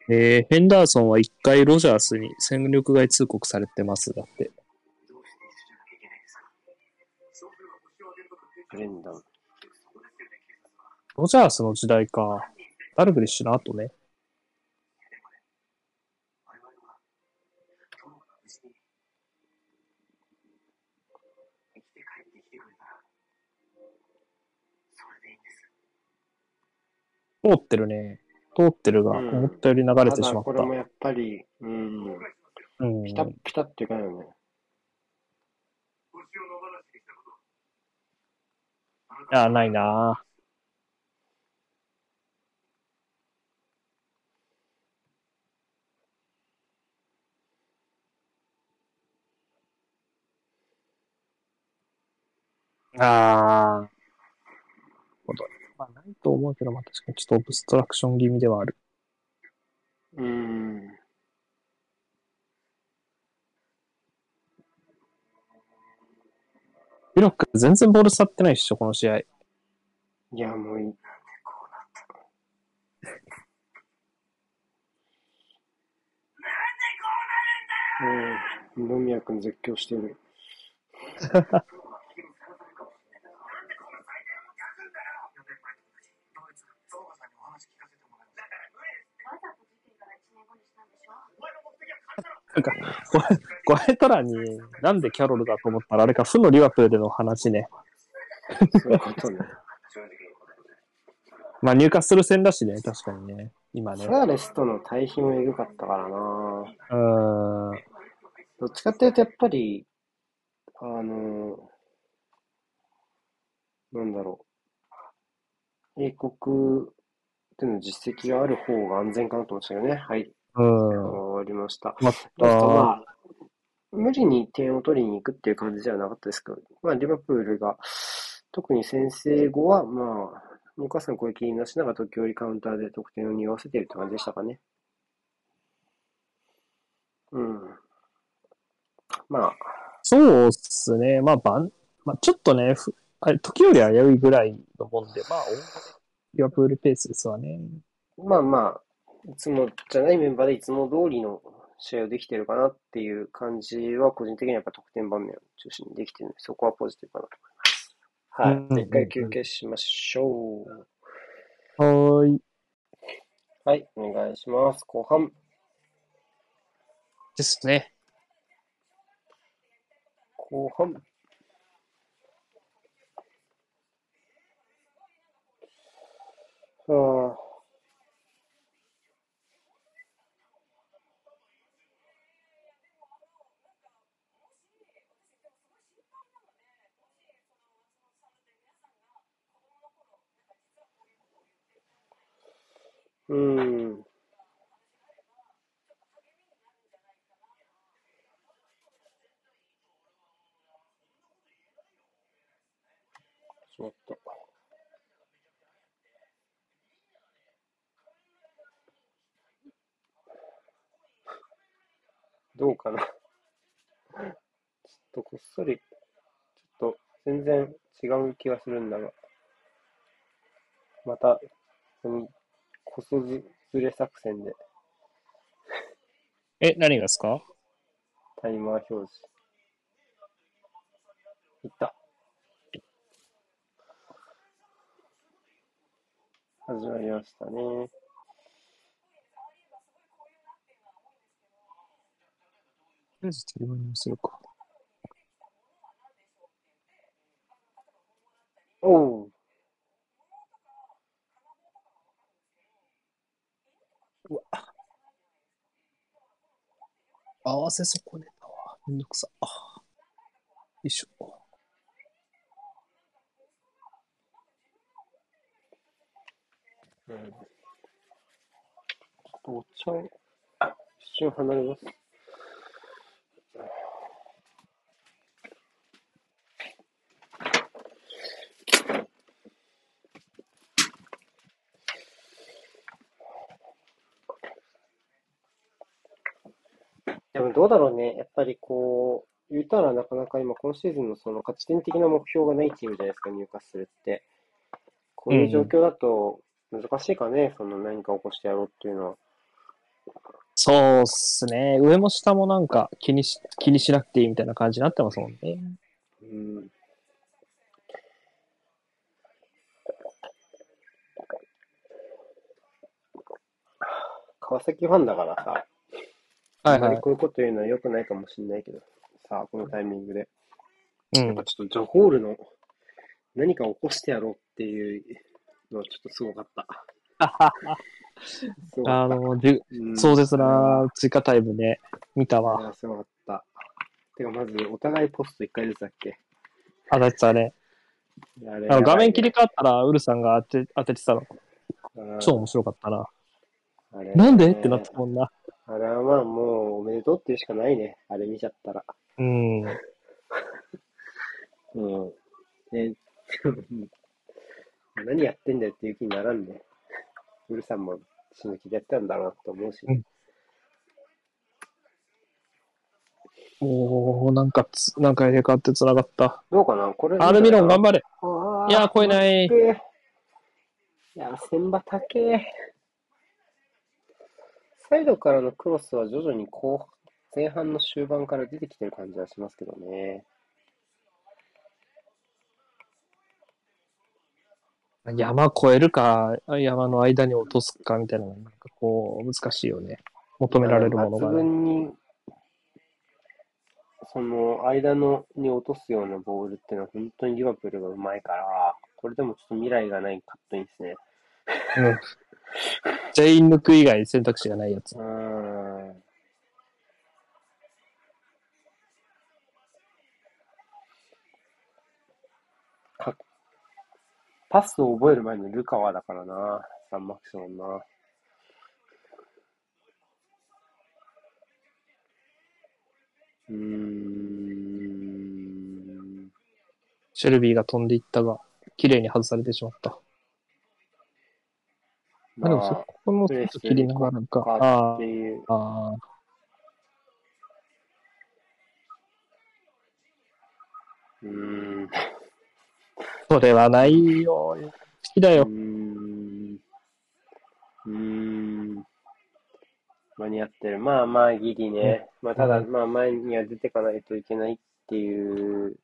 えー、ヘンダーソンは一回ロジャースに戦力外通告されてます。だって。ロジャースの時代か。ダルグリッシュの後ね。通ってるね。通ってるが、うん思ったより流れてしまったこれ。もやっぱり、うん、うん。ピタッピタっていうかよね。星を野放しにしたこと。いや、ないなああ。と思うけど、まあ確かにちょっとオブストラクション気味ではある。うーん。ビロック全然ボール触ってないっしょ、この試合。いや、もういい。うん。二宮君絶叫してる。なんか、ココエトラになんでキャロルだと思ったら、あれか、負のリバプールの話ね。そういうことね。まあ、入荷する戦だしね、確かにね。今ね。サーレスとの対比もエグかったからなうーん。どっちかっていうと、やっぱり、あの、なんだろう。英国での実績がある方が安全かなと思ってたよね。はい。うわりました。まあ、無理に点を取りに行くっていう感じではなかったですけど、まあ、リバプールが、特に先制後は、まあ、お母さん攻撃になしながら時折カウンターで得点を匂わせているって感じでしたかね。うん。まあ、そうっすね。まあ、ばん、まあ、ちょっとね、ふあれ時より危ういぐらいのもんで、まあ、リバプールペースですわね。まあまあ、いつもじゃないメンバーでいつも通りの試合をできてるかなっていう感じは、個人的にはやっぱ得点場面を中心にできてるので、そこはポジティブかなと思います。はい。一回休憩しましょう。はーい。はい、お願いします。後半。ですね。後半。ああ。うん。しまった。どうかな。ちょっとこっそり、ちょっと全然違う気がするんだが、また、その、こそずずれ作戦で え、何がですか？タイマー表示。いった。始まりましたね。とりあえずテレビにするか。おう。うわ合わせ損ねたわ。めんどくさ。よいしょ。うん。ちょっとお茶を一瞬離れます。でもどうだろうね。やっぱりこう、言うたらなかなか今今シーズンのその勝ち点的な目標がないチームじゃないですか、入荷するって。こういう状況だと難しいかね、その何か起こしてやろうっていうのは。そうっすね。上も下もなんか気にし、気にしなくていいみたいな感じになってますもんね。うん。川崎ファンだからさ、はいはい。こういうこと言うのは良くないかもしれないけど、さあ、このタイミングで。うんやっぱ。ちょっとジョホールの何か起こしてやろうっていうのはちょっとすごかった。った。あの、じゅうん壮絶な追加タイムね、見たあわ。あ、すごかった。てか、まず、お互いポスト1回ずつだっけ？当たってたね。あれあの画面切りや替わったら、ウルさんが当て当ててたの。超面白かったな。なんで？ってなったもんな。あれはまあもうおめでとうっていうしかないね。あれ見ちゃったら。うん。うん。ね、何やってんだよっていう気にならんで、ウルさんも死ぬ気でやったんだろうなと思うし、うんおー、なんかつ、なんか入れ替わって繋がった。どうかな？これ。アルミロン頑張れ。張いや超えないいや、千葉高え。サイドからのクロスは徐々に後半前半の終盤から出てきてる感じはしますけどね。山越えるか、山の間に落とすかみたいな、なんかこう、難しいよね。求められるものが抜ね。その間のに落とすようなボールっていうのは本当にリバプールがうまいから、これでもちょっと未来がないカットインですね。うん。全員抜く以外選択肢がないやつう。ーん。かパスを覚える前にルカワだからな、サンマクションな。うーん。シェルビーが飛んでいったが、綺麗に外されてしまった。まあ、でもそまこもちょっと切りながらか。ああ、っていう。ん。それはないよ。好きだようー。ん。うーん。間に合ってる。まあまあ、ギリね。まあ、ただ、まあ、前には出てかないといけないっていう。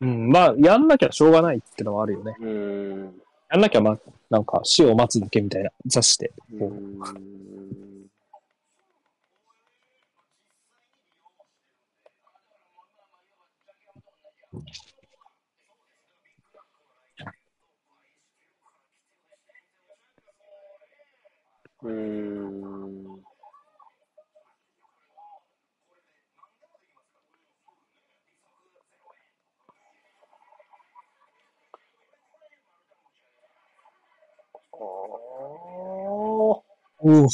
うん、まあ、やんなきゃしょうがないってのはあるよね。うーん。やんなきゃ、まあ、なんか死を待つだけみたいな、雑誌で。うんうーん。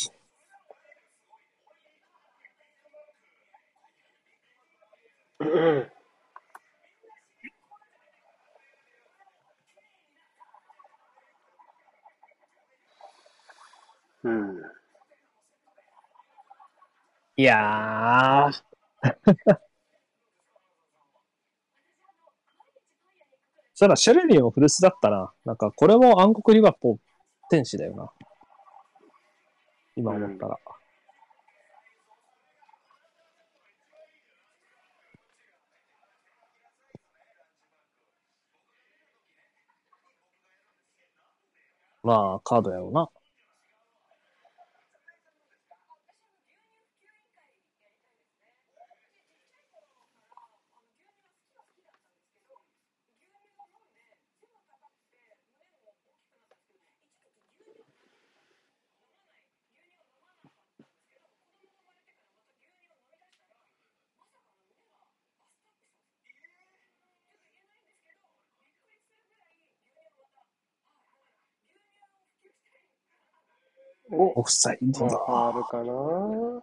おうん。いやー。そら、シェルビーも古巣だったな。なんか、これも暗黒リバポー天使だよな。今思ったら。まあ、カードやろうな。オフサイドだ。ファールかな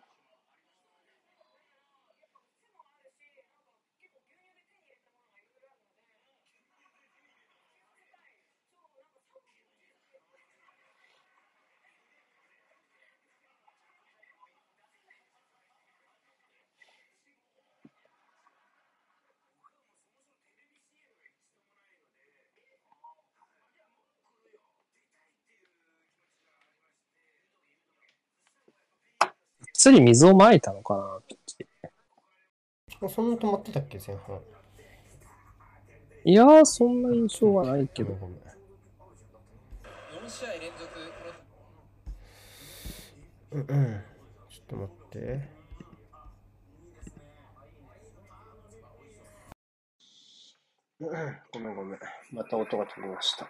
つり水をまいたのかな、ピッチ。そんな止まってたっけ、前半。いやー、そんな印象はないけど。ごめん。4試合連続うんうん。ちょっと待って。うんごめんごめん。また音が飛びました。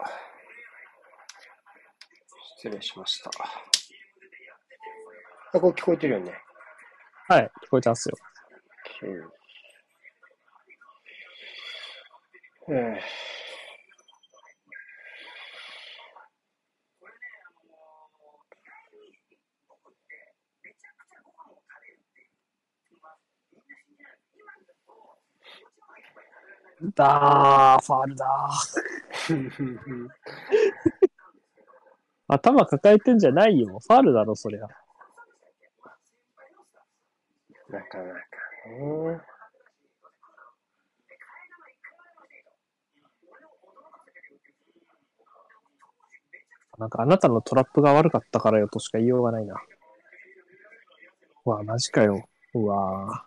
失礼しました。あ、これ聞こえてるよね。はい、聞こえてますよ。うん。えだー、ファールだー。頭抱えてんじゃないよ。ファールだろ、そりゃ。なかなかね。なんかあなたのトラップが悪かったからよとしか言いようがないな。うわ、マジかよ。うわ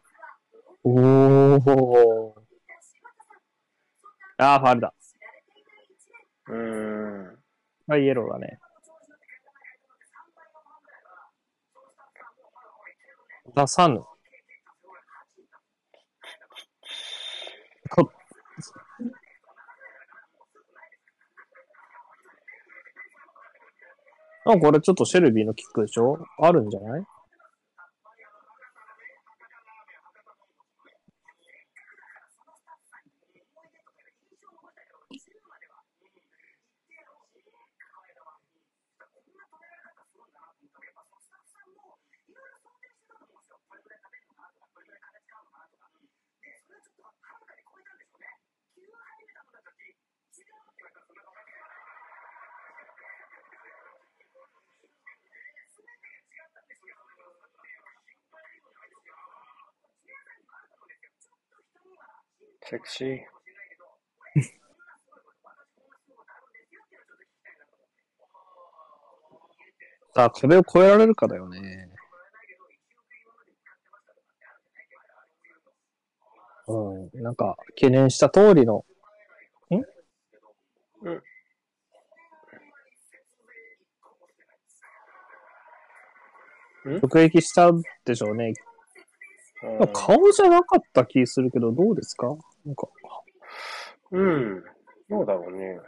おー。あー、ファールだ。うーん。はい、イエローだね。出さぬ。こあ、これちょっとシェルビーのキックでしょ？あるんじゃない？セクシー。さあ、壁を越えられるかだよね。うん、なんか、懸念した通りの、ん？うんん直撃したでしょうね。うん顔じゃなかった気するけど、どうですか？なんか、うん。どうだろうね。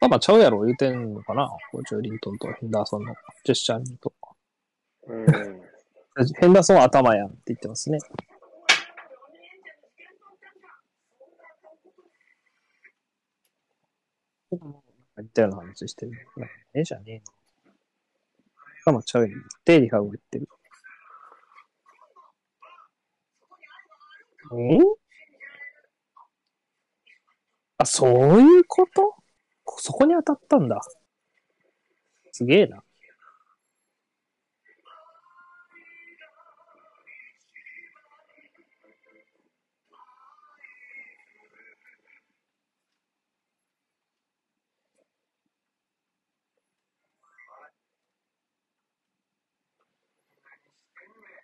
頭ちゃうやろ言うてんのかな？こうジョリントンとヘンダーソンのジェスチャーにと。うん。ヘンダーソンは頭やんって言ってますね。似たような話してる。ええじゃねえの。頭ちゃうやん。デイリハを言ってる。ん？あ、そういうこと？そこに当たったんだ。すげえな。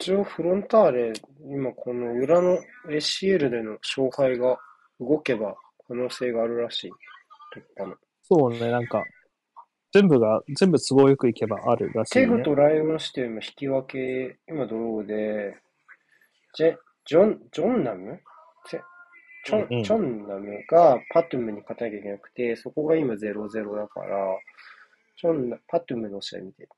一応フロンターレ、今この裏の ACL での勝敗が動けば可能性があるらしい。そうね、なんか、全部が、全部都合よくいけばあるらしい、ね。テグとライオンシティも引き分け、今ドローで、ジェ、ジョン、ジョンナム？チョン、うんうんチョンナムがパトゥムに勝たなきゃいけなくて、そこが今0-0だから、チョンナ、パトゥムの試合見て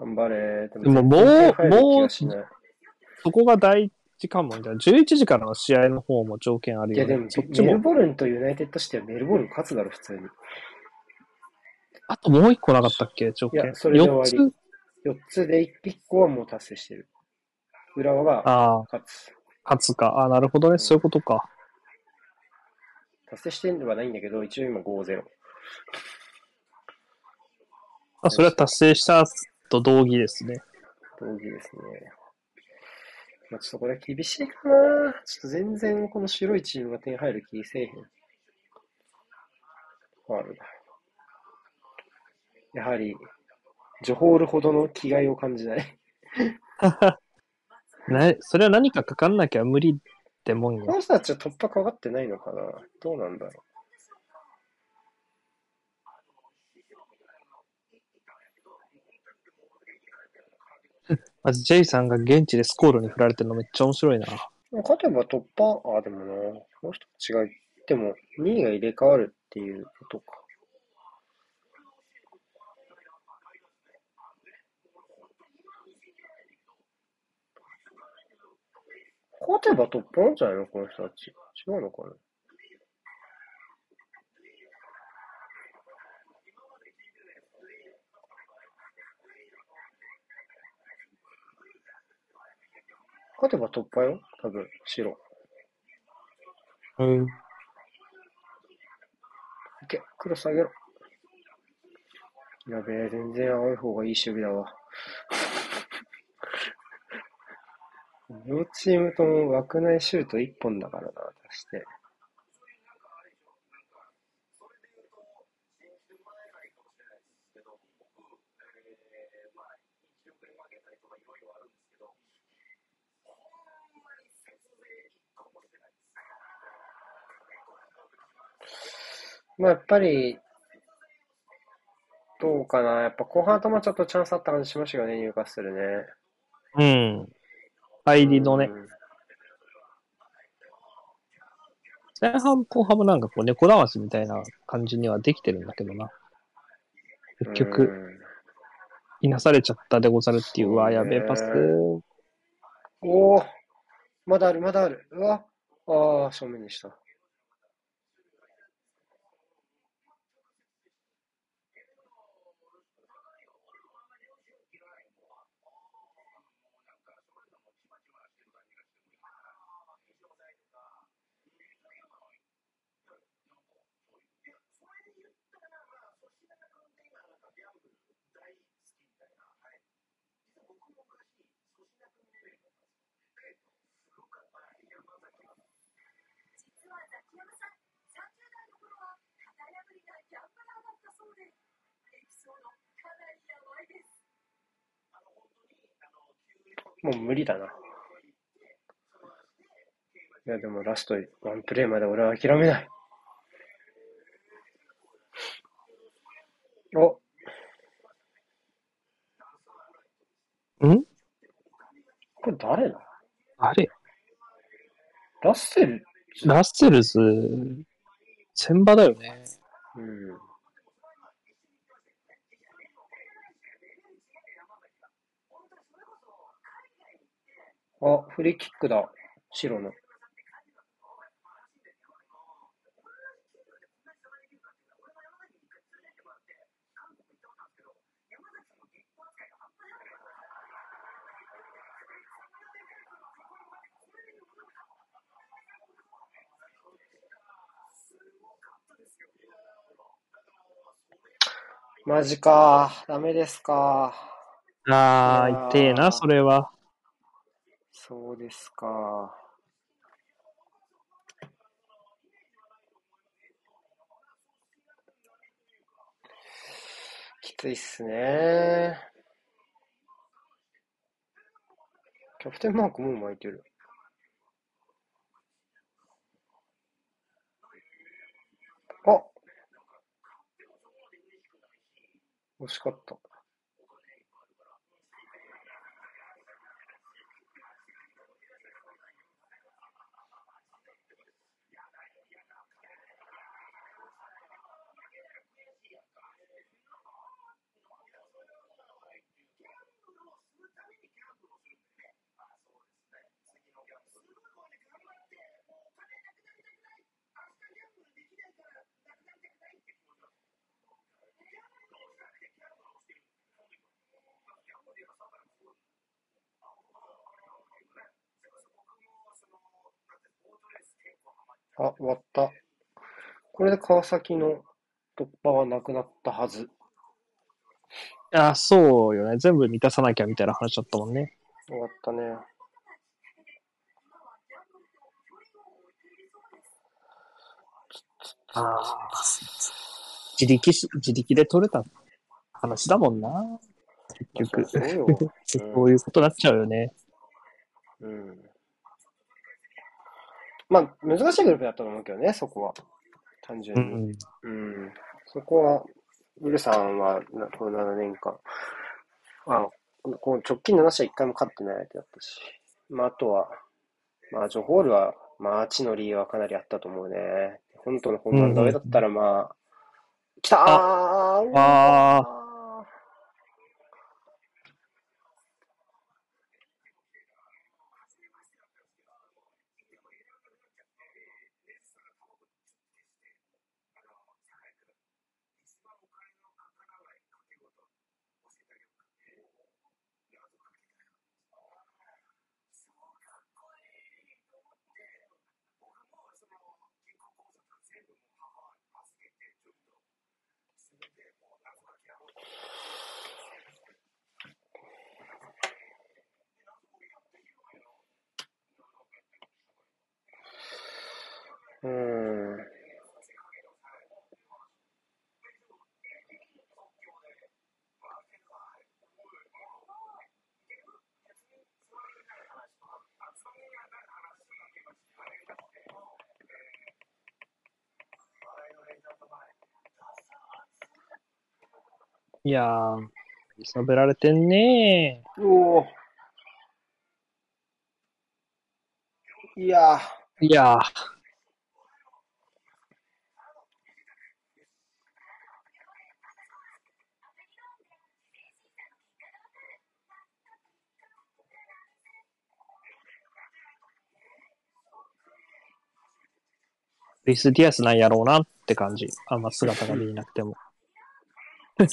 頑張れ。ででももう全然入る気がしないそこが第一関門じゃん。11時からの試合の方も条件あるいやよね。でもメルそっちも。ボルンとユナイテッドしてはメルボルン勝つだろ、普通に。あともう一個なかったっけ？条件いや。それで終わ4りつ？4つで 1, 個はもう達成してる。浦和がああ、勝つ。勝つか。ああ、なるほどね。そういうことか。達成してはないんだけど、一応今5-0。あ、それは達成したと同義ですね。同義ですね。まあちょっとこれ厳しいかな。ちょっと全然この白いチームが点入る気せえへん。ファールだ。やはり、ジョホールほどの気概を感じない。ね、それは何かかかんなきゃ無理ってもんよ。この人たちは突破かかってないのかなどうなんだろまず、ジェイさんが現地でスコールに振られてるのめっちゃ面白いな。勝てば突破、あ、でもな、この人たちが言っても2位が入れ替わるっていうことか。勝てば突破なんじゃないのこの人たち。違うのかな勝てば突破よ多分、白。うん。いけ、クロス上げろ。やべえ、全然青い方がいい守備だわ。両チームとも枠内シュート1本だからな、出して。まあ、やっぱり、どうかな。やっぱ後半頭ちょっとチャンスあった感じしましたよね、入荷するね。うん。入りのねう、ん前半後半もなんかこう猫だましみたいな感じにはできてるんだけどな。結局、うんいなされちゃったでござるっていう、うわ、やべえパス。おおまだある、まだある。うわああ、正面にした。実はザキヤマさん、30代の頃は型破りなギャンブラーだったそうで、エピソードかなりやばいです。もう無理だな。いや、でもラストワンプレーまで俺は諦めない。お、ん？これ誰だ？あれラッセルラッセルズ、千場だよね。うん。あ、フリーキックだ。白の。マジか。ダメですか。ああ、痛えな、それは。そうですか。きついっすね。キャプテンマークもう巻いてる。あ惜しかった。あ、終わった。これで川崎の突破はなくなったはず。あそうよね。全部満たさなきゃみたいな話だったもんね。終わったね。ああ。自力し、自力で取れた話だもんな。結局。そういうことになっちゃうよね。うん。まあ、難しいグループだったと思うけどね、そこは。単純うに。ん。うん。そこは、ウルさんはな、この7年間、あこう直近7試合1回も勝ってない相手だったし、まあ、あとは、まあ、ジョホールは、まあ、地の理由はかなりあったと思うね。本当の本番ダメだったら、まあ、来たーあーいやー、揺さぶられてんねおお。いやー、ー。いやー、クリス・ディアスなんやろうなって感じ。あんま姿が見えなくても。ギ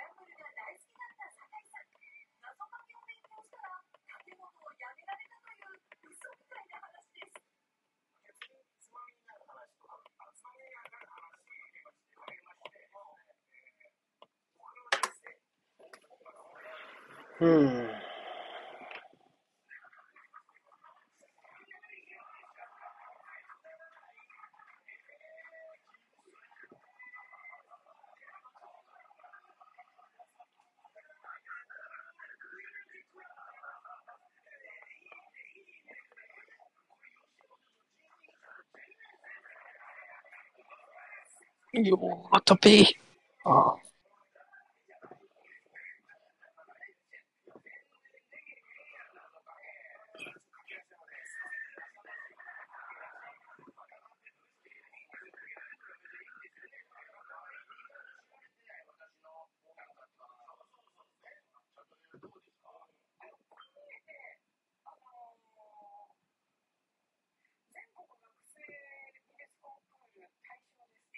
ャンブルが大好きだった酒井さん。謎かけを勉強したら、建物をやめられたという嘘みたいな話です。うん。よー、トピー。あ全国学生ビジネスコンクール対象です。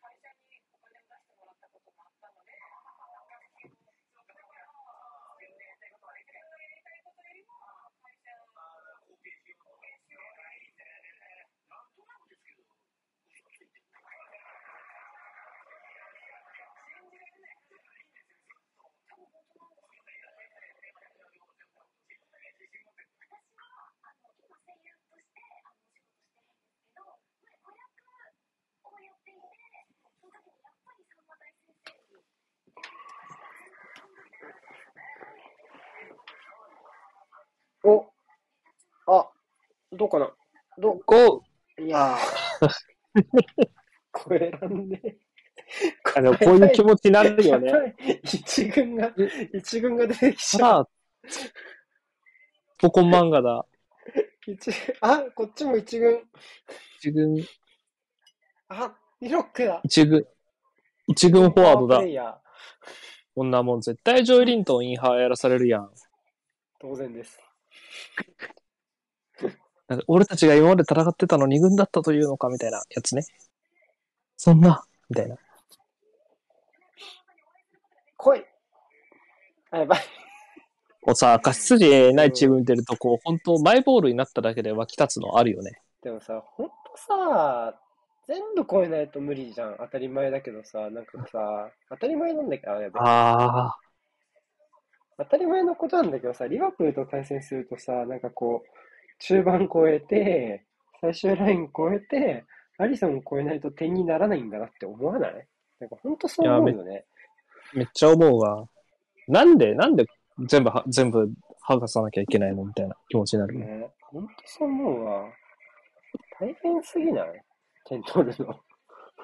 会社にお金を出してもらったこともあったので、お、あ、どうかな？どゴーういやー。これ選んで。あでもこういう気持ちになるよね。一軍が、一軍が出てきちゃう。ポコン漫画だ。一あ、こっちも一軍。一軍、あ、リロックだ。一軍、一軍フォワードだこんなもん絶対ジョイリントンインハーやらされるやん。当然です。なんか俺たちが今まで戦ってたの二軍だったというのかみたいなやつね。そんな、みたいな。来いあ、やばい。こうさ、過失時ないチーム見てると、こう、本当マイボールになっただけで湧き立つのあるよね。でもさ、ほんとさ、全部超えないと無理じゃん。当たり前だけどさ、なんかさ、当たり前なんだけど、あ、やべああ、当たり前のことなんだけどさ、リバプールと対戦するとさ、なんかこう、中盤超えて、最終ライン超えて、アリソンを超えないと点にならないんだなって思わない？なんか本当そう思うよね。めっちゃ思うわ。なんで、なんで全部は、全部剥がさなきゃいけないのみたいな気持ちになる。ね本当そう思うわ。大変すぎない？点取るの。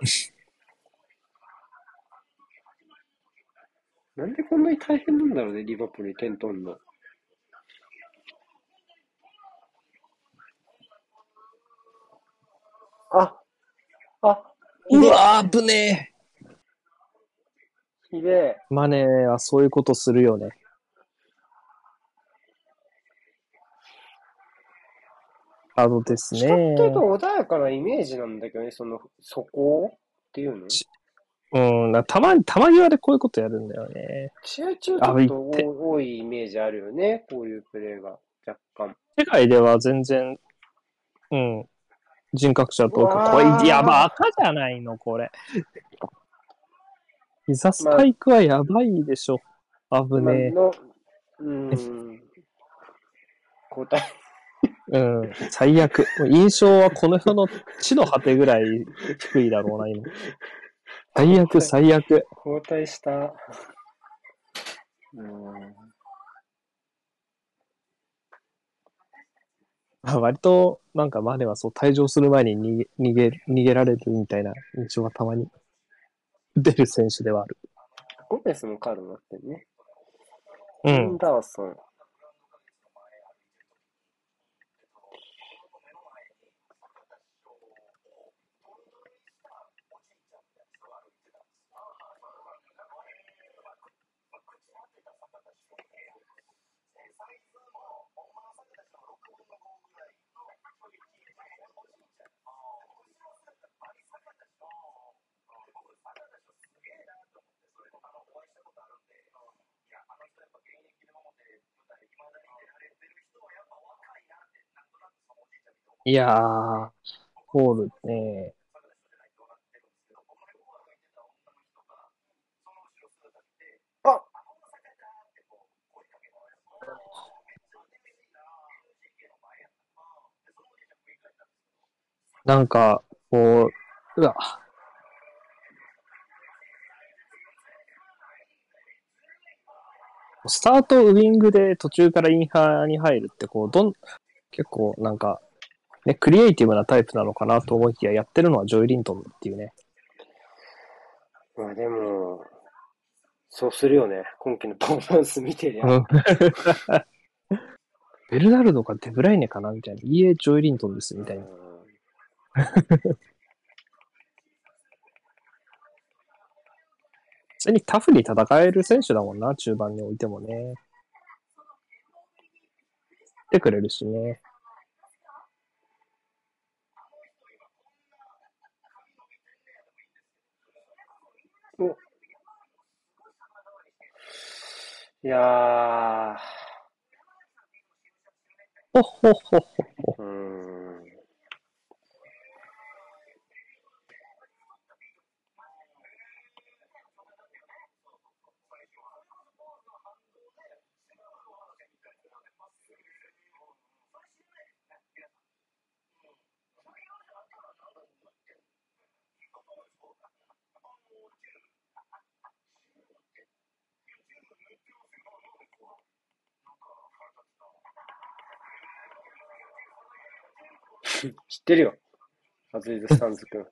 なんでこんなに大変なんだろうね、リバプールに点取るの。あ、あ、うわー、ぶねひでえ。ー。マネーはそういうことするよね。ハードです下っていうとね。穏やかなイメージなんだけどね、その、そこっていうの？しうん、なたまに、たま際でこういうことやるんだよね。試合中ちょっあと多いイメージあるよね、こういうプレーが。若干。世界では全然、うん、人格者とか、こーれ、やば、赤じゃないの、これ。膝スパイクはやばいでしょ。危まあねの、うーん。交代。え。うん、最悪。印象はこの世の地の果てぐらい低いだろうな、今。最悪、最悪。交代した。うーん。まあ割と、なんかマネはそう、退場する前に逃げ、逃げ、逃げられるみたいな印象がたまに出る選手ではある。ゴメスもカードになってるね。うん。ダーソン。いやー、ホールね。あなんか、こう、うわ。スタートウィングで途中からインハーに入るって、こう、どん、結構なんか、ね、クリエイティブなタイプなのかなと思いきや、やってるのはジョエリントンっていうね。まあでも、そうするよね。今季のパフォーマンス見てりゃ。うん ベルナルドかデブライネかなみたいな。いいえ、ジョエリントンです、みたいな。普通にタフに戦える選手だもんな、中盤においてもね。来てくれるしね。いやー、ほっほっほっほっほ。うーん。知ってるよ。アズイズ・スタンズ君。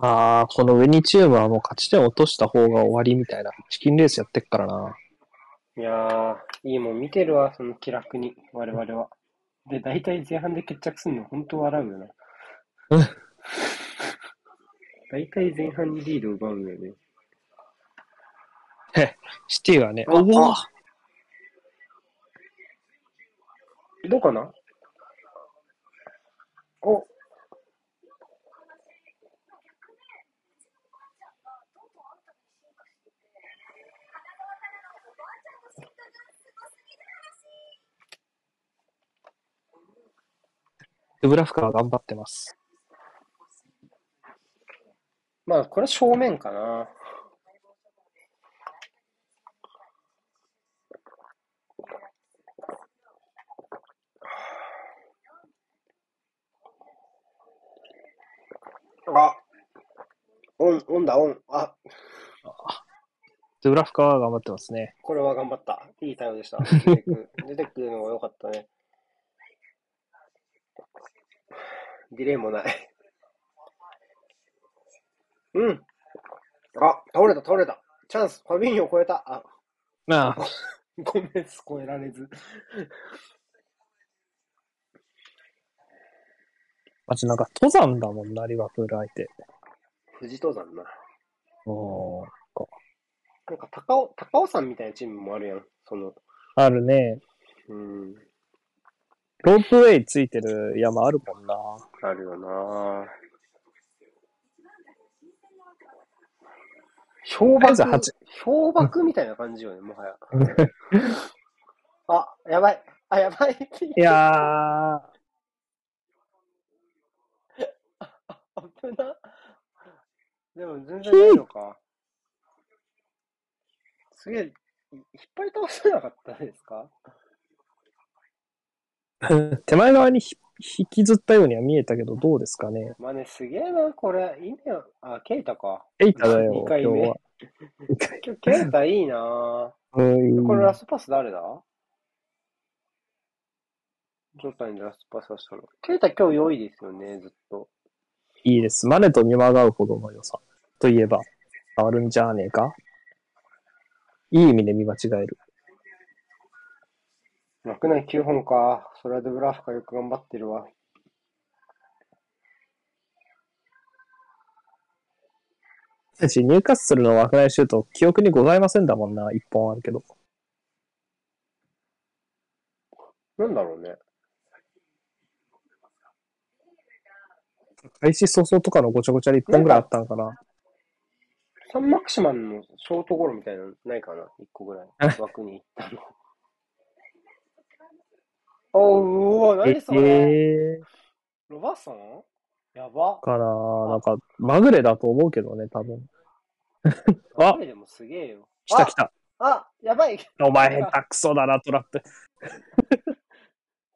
あー、このウニチームはもう勝ち点落とした方が終わりみたいな。チキンレースやってっからな。いやー、いいもん見てるわ、その気楽に、我々は。で、大体前半で決着すんの、本当笑うよな。う ん大体前半にリード奪うんだよね。シティがね、あおおあ。どうかな？お、ドゥブラフカは頑張ってます。まあ、これは正面かな。あ、オン、オンだ、オン。あ、ドゥブラフカは頑張ってますね。これは頑張った。いいタイムでした。出てくる出てくるのが良かったね。ディレイもない。うん。あ、倒れた、倒れた。チャンス、ファビーニョを超えた。あ、まあ、ゴメス超えられず。マジなんか登山だもんな、リバプール相手。富士登山な。おーなんか高尾、高尾山みたいなチームもあるやん。その、あるね。うん、ロープウェイついてる山あるもんな。あるよな氷瀑氷瀑みたいな感じよね、もはや。あ、やばい。あ、やばい。いやー、危な。でも全然ないのか。すげえ、引っ張り倒せなかったですか？手前側にひ引きずったようには見えたけど、どうですかね？まあね、すげえな、これ。いいね。あ、ケイタか。エイタだよ、回目日は。今日、ケイタいいなうんこれラストパス誰だ？ジョタにラストパスはしたの。ケイタ今日良いですよね、ずっと。いいです。マネと見まがうほどの良さ。といえば、変わるんじゃねえか？いい意味で見間違える。枠内9本か。それはドブラフカよく頑張ってるわ。だし、ニューカッスルの枠内シュート、記憶にございませんだもんな。一本あるけど。なんだろうね。開始早々とかのごちゃごちゃで一本ぐらいあったのかな。サンマクシマンのショートゴロみたいなのないかな？一個ぐらい。枠に行ったの。おう、うわ、え何それ、え？ロバーソン？やばー、。かななんか、まぐれだと思うけどね、多分。ああでもすげえよ。来た来た。あ、やばい。お前下手くそだな、トラップ。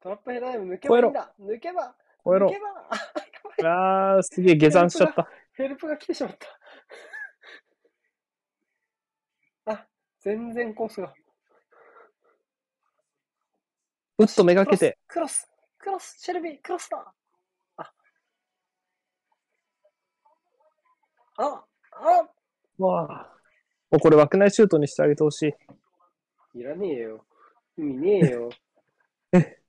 トラップヘダイム抜けばいいんだ。抜けば。抜け。ば。あー、すげえ下山しちゃった。ヘルプが来てしまった。あ、全然コースが。うっとめがけて。クロス、クロス、シェルビー、クロスだ。あ。あ、あ、わあ。もうこれ枠内シュートにしてあげてほしい。いらねえよ。意味ねえよ。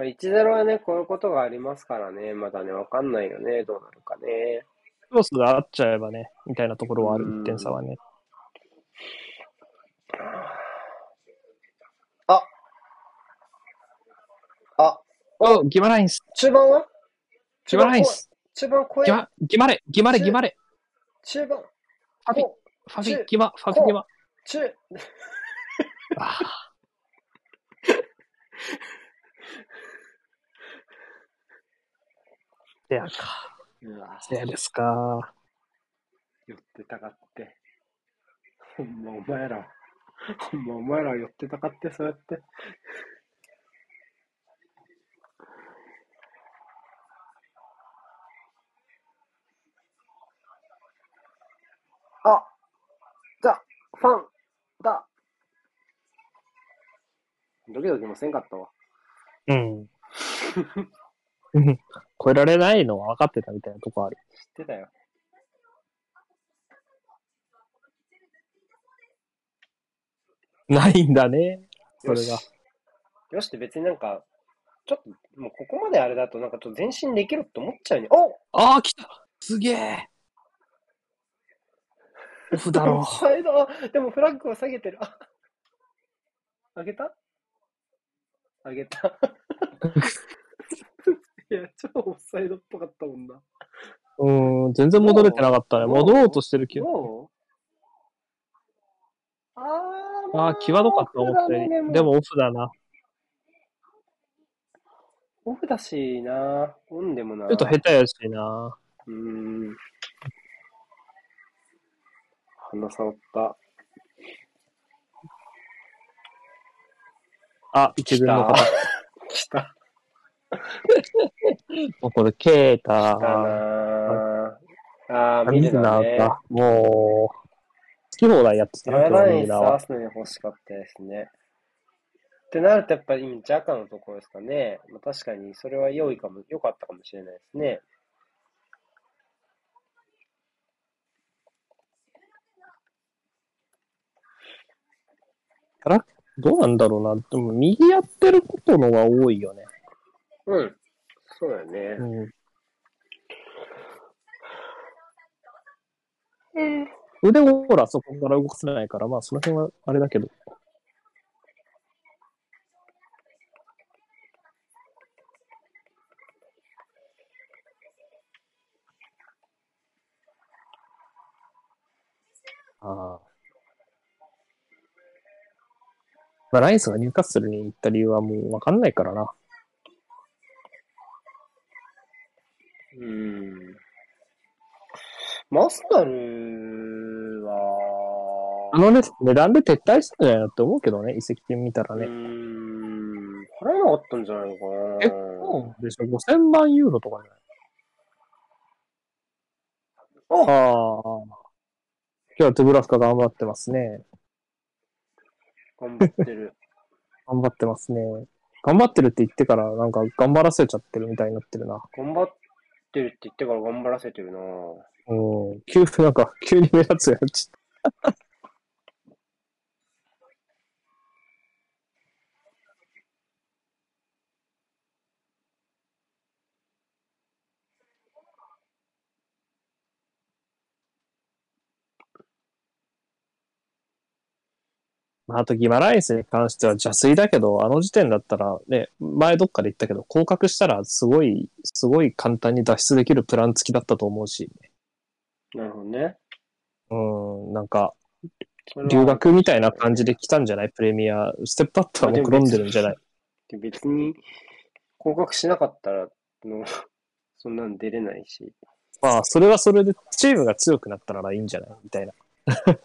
まあ1-0はね、こういうことがありますからね。まだね、わかんないよね。どうなるかね。クロスが合っちゃえばね、みたいなところはある、うん。1点差はね。あ、あ、おギマラインス。中盤は？ギマラインス。中盤超えギ、マ、ギマレギマレギマレ。中盤、ファファビ、ギマ、ファビギマ。中、あーせやか。うわせやですか。寄ってたかって。ほんまお前ら、ほんまお前ら寄ってたかって、そうやって。あ、ザ、ファン、だ。ドキドキもせんかったわ。うん。う ん超えられないのは分かってたみたいなとこある。知ってたよ。ないんだね。それがよし。って別になんか、ちょっと、もうここまであれだとなんかちょっと前進できるって思っちゃうね。おああ、来たすげえオフだろオフ サイドでもフラッグを下げてる。あ上げた？上げた？いや、超オフサイドっぽかったもんな。う。うん、全然戻れてなかったね。戻ろうとしてるけど。どう？あー、ああ、際どかった、思ったより。でもオフだな。オフだしな。オンでもな。ちょっと下手やしな。うーん。鼻触った。あ、一軍の方。来た。もうこれ、ケータあー、ミルナーか。もう、好き放題やってたな、や今日ミルナーは。スナに欲しかったですね。ってなると、やっぱり今、ジャカのところですかね。まあ、確かに、それは良いかも、良かったかもしれないですね。どうなんだろうな。でも、右やってることのが多いよね。うん。そうだよね。うん。腕をほら、そこから動かせないから、まあ、その辺はあれだけど。ああ。まあ、ラインスがニューカッスルに行った理由はもうわかんないからな。うーん。マスタルは、あのね、値段で撤退したんじゃないのって思うけどね、移籍金見たらうーね。ん、払えなかったんじゃないのかな。結構でしょ ?5000 万ユーロとかじゃない？ああ。今日はトゥブラフカ頑張ってますね。頑張ってる。頑張ってますね。頑張ってるって言ってから、なんか頑張らせちゃってるみたいになってるな。頑張ってるって言ってから頑張らせてるなうん。急、なんか、急に目立つやつになっちゃっまああとギマライスに関しては邪推だけど、あの時点だったらね、前どっかで言ったけど、降格したらすごい、すごい簡単に脱出できるプラン付きだったと思うし、なるほどね。うん、なんか、留学みたいな感じで来たんじゃない？プレミア。ステップアップは目論んでるんじゃない？で別に、降格しなかったら、の、そんなん出れないし。まあ、それはそれでチームが強くなったならいいんじゃない？みたいな。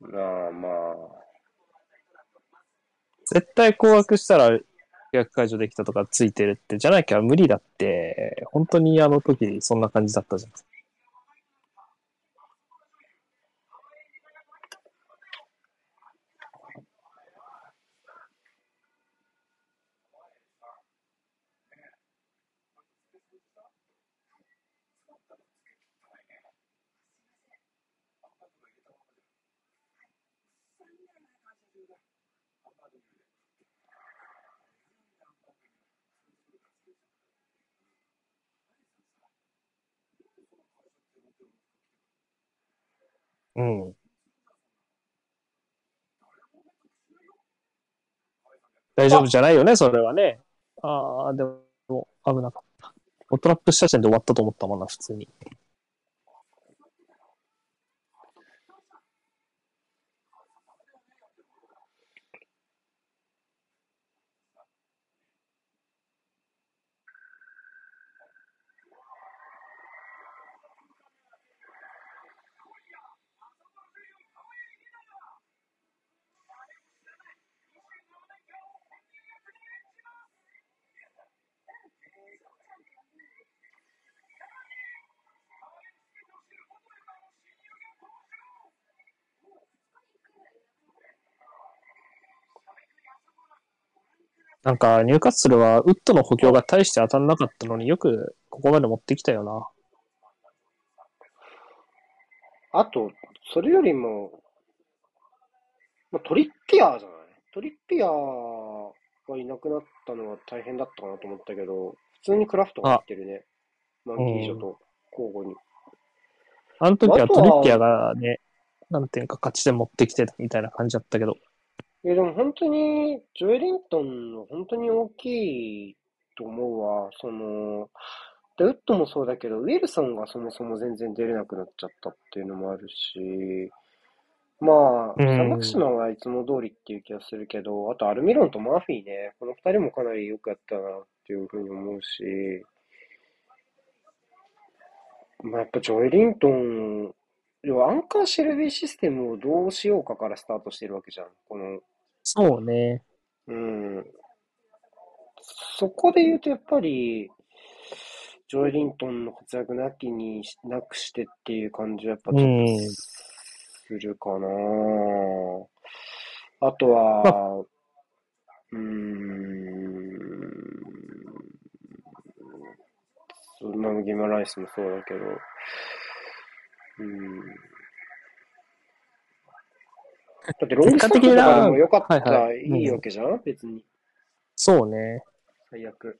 まあまあ、絶対困惑したら予約解除できたとかついてるって、じゃなきゃ無理だって、本当にあの時そんな感じだったじゃないですか。うん。大丈夫じゃないよね、それはね。ああ、でも危なかった。トラップした時点で終わったと思ったもんな、普通に。なんか、ニューカッスルは、ウッドの補強が大して当たんなかったのによくここまで持ってきたよな。あと、それよりも、まあ、トリッピアーじゃない？トリッピアーがいなくなったのは大変だったかなと思ったけど、普通にクラフトが入ってるね。マンキージョと交互に。あの時はトリッピアがね、なんていうか勝ちで持ってきてたみたいな感じだったけど。いや、でも本当に、ジョエリントンの本当に大きいと思うわ。その、で、ウッドもそうだけど、ウィルソンがそもそも全然出れなくなっちゃったっていうのもあるし、まあ、うんサマクシマンはいつも通りっていう気がするけど、あとアルミロンとマーフィーね、この二人もかなりよくやったなっていうふうに思うし、まあ、やっぱジョエリントン、要はアンカーシェルビーシステムをどうしようかからスタートしてるわけじゃん。このそうね。うん。そこで言うと、やっぱり、ジョエリントンの活躍なきにしなくしてっていう感じはやっぱちょっとするかな。あとは、うーん、そんなギマライスもそうだけど、うん。だってロングスタッフとかでもよかったらいいわけじゃん？別に。そうね。最悪。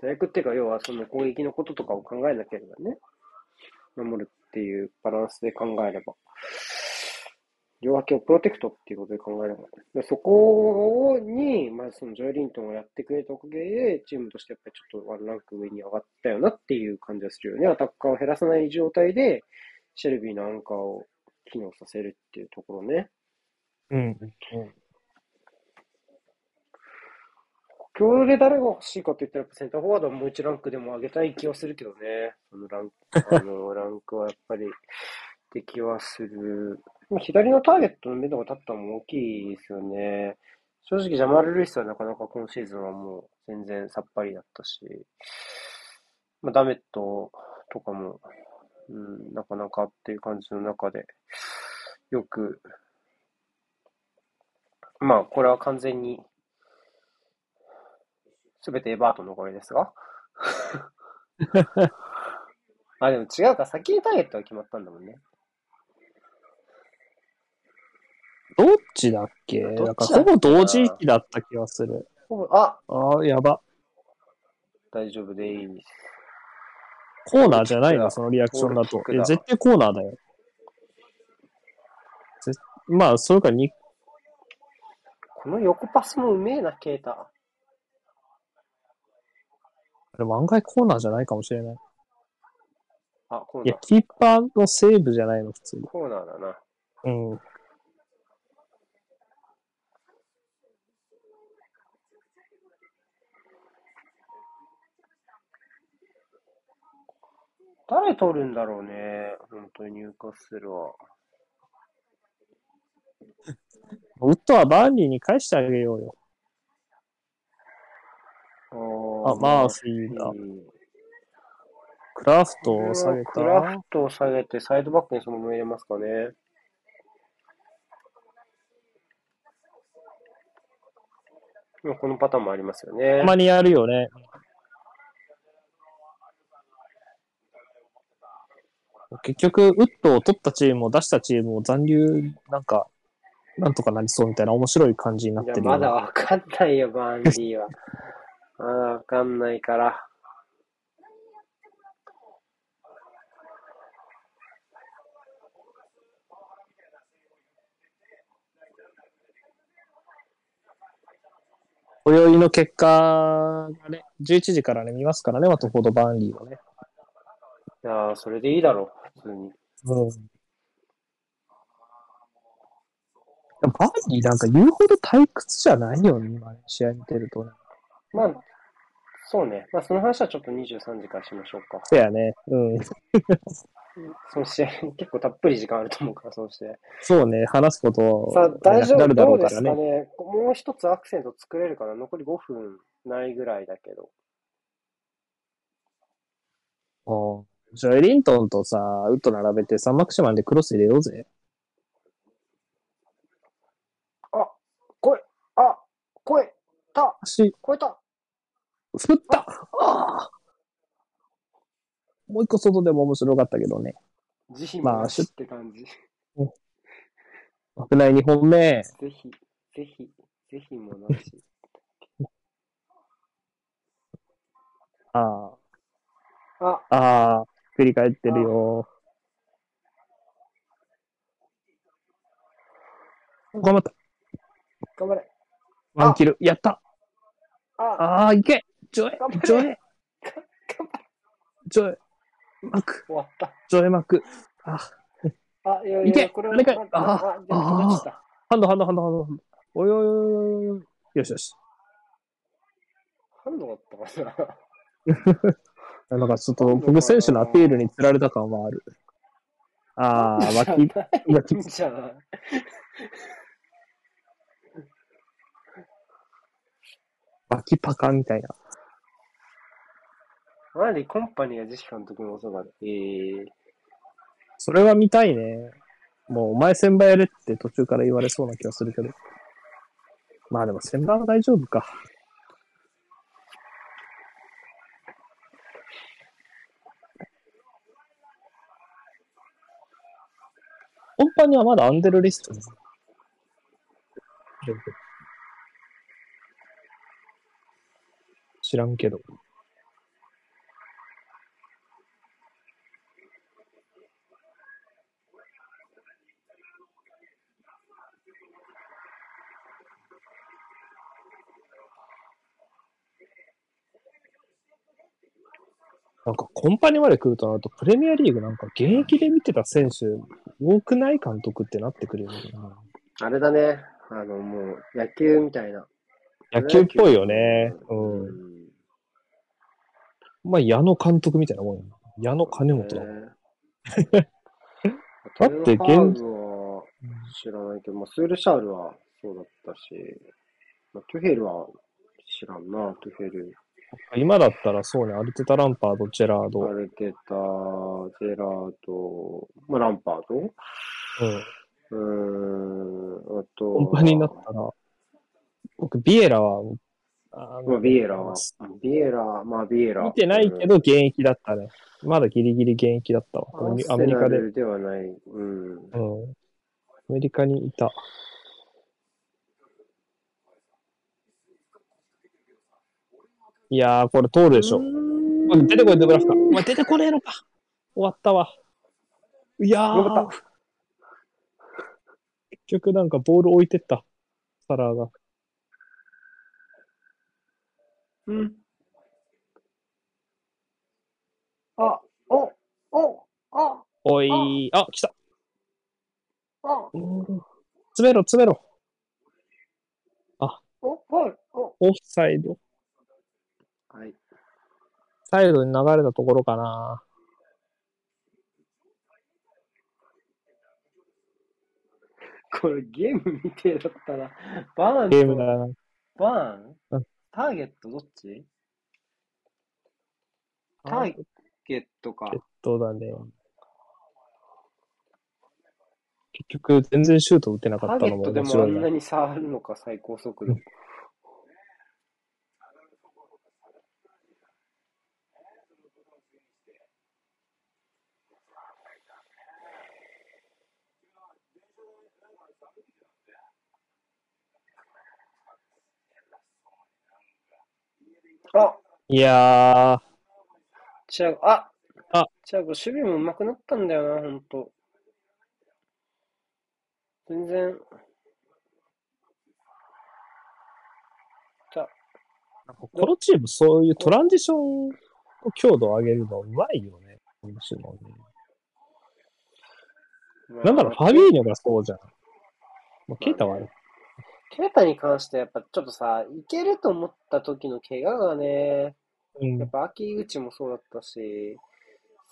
最悪っていうか、要はその攻撃のこととかを考えなければね。守るっていうバランスで考えれば。両脇をプロテクトっていうことで考えれば、でそこに、まあ、そのジョエリントンをやってくれたおかげで、チームとしてやっぱりちょっとワンランク上に上がったよなっていう感じがするよね。アタッカーを減らさない状態で、シェルビーのアンカーを機能させるっていうところね。うん。うん。今日で誰が欲しいかって言ったら、センターフォワードはもう一ランクでも上げたい気はするけどね。そのランク、あの、ランクはやっぱり、って気はする。左のターゲットの目処が立ったのも大きいですよね。正直、ジャマール・ルイスはなかなか今シーズンはもう全然さっぱりだったし、まあ、ダメットとかも、うん、なかなかっていう感じの中で、よく、まあ、これは完全に、すべてエバートンのおかげですが。あ、でも違うか。先にターゲットは決まったんだもんね。どっちだっけ？だな？なんかほぼ同時期だった気がする。あ、ああ、やば。大丈夫でいい。コーナーじゃないの、そのリアクションだといや、絶対コーナーだよ。ぜまあ、それかに、この横パスもうめえな、ケータ。でも案外コーナーじゃないかもしれない。あ、コーいやナー。、キーパーのセーブじゃないの、普通に。コーナーだな。うん。誰取るんだろうね。本当に入荷するわ。ウッドはバーンリーに返してあげようよ。ああ、マーフィーだ。クラフトを下げたク。ラフトを下げて、サイドバックにそのまま入れますかね。まあこのパターンもありますよねた。まにやるよね。結局、ウッドを取ったチームを出したチームを残留、なんか、なんとかなりそうみたいな面白い感じになってるまだわかんないよ、バンディは。まだわかんないから。今宵の結果がね、11時からね、見ますからね、ワトフォード・バーンリーはね。いやー、それでいいだろう、普通に。うん。バーンリーなんか言うほど退屈じゃないよね、今ね、試合見てるとね。まあ、そうね。まあ、その話はちょっと23時からしましょうか。そうやね。うん。その試合、結構たっぷり時間あると思うから、その試合。そうね、話すことさあ、大丈夫？だろどうですからね。ね。もう一つアクセント作れるかな？残り5分ないぐらいだけど。うんじゃあ、エリントンとさ、ウッド並べてサンマクシマンでクロス入れようぜ。あ、来いあ、来いた足、超えた振ったああもう一個外でも面白かったけどね。慈悲まあもなしって感じ。危ない2本目。ぜひ、ぜひ、ぜひもなし。ああ、あ、ああ、振り返ってるよ。頑張った。頑張れ。ワンキル。やった。あ、ああ、いけジョエジョエ。ジョエマク終わった。ジョエマク。あ、あ、いやいいけや、これは、かああ、あ落ちた。ハンドハンドハンドハンド。おいおいおいお。よしよし。ハンドだったかな。なんかちょっと僕選手のアピールに釣られた感はある。ああ、脇、脇じゃない。脇パカみたいな。マリコンパニーがジェシカの時も遅かった。ええそれは見たいね。もうお前千葉やれって途中から言われそうな気がするけど。まあでも千葉は大丈夫か。コンパニーはまだアンデルリストね。知らんけど。なんかコンパニまで来るとなると、プレミアリーグなんか現役で見てた選手多くない？監督ってなってくるよな。あれだね。あの、もう野球みたいな。野球っぽいよね。う。うんん。まあ、矢野監督みたいなもんやな。矢野金本だもん。ね だって現は知らないけど、まあ、スールシャールはそうだったし、まあ、トゥヘルは知らんな、トゥヘル。今だったらそうね、アルテタ・ランパード、ジェラーアド。うん。ルテタ、ジェラード、まあ、ランパード？うーん、あと、コンパニになったら、僕、ビエラは、あまあ、ビエラは、ビエラ、まあ、ビエラ。見てないけど現役だったね。まだギリギリ現役だったわ。うん、アメアメリカで。ではない。うん。うん。アメリカにいた。いやー、これ通るでしょ。出てこい、デブラフカ。お前出てこねえのか。終わったわ。いやー。結局なんかボール置いてった。サラーが。うん。あ、お、お、あ、おいあ、来た。あ、うん詰めろ、詰めろ。お、はい、お。オフサイド。はい。サイドに流れたところかな。これゲームみてえだったら、バーンゲームだと、な。バーン？うんターゲットどっち？ターゲットか。えっとだね。結局、全然シュート打てなかったのもターゲットでもあんな。に触るのか、最高速度。あ、いやチアゴ、ああチアゴ、守備も上手くなったんだよな、ほんと。全然。じゃー、このチームそういうトランジションの強度を上げるのうまいよね。むしろねあなんだろう、ファビーニョがそうじゃん。まあ、ケイタはあれ。ケイタに関してやっぱちょっとさ、いけると思った時の怪我がね、うんやっ。ぱ秋口もそうだったし、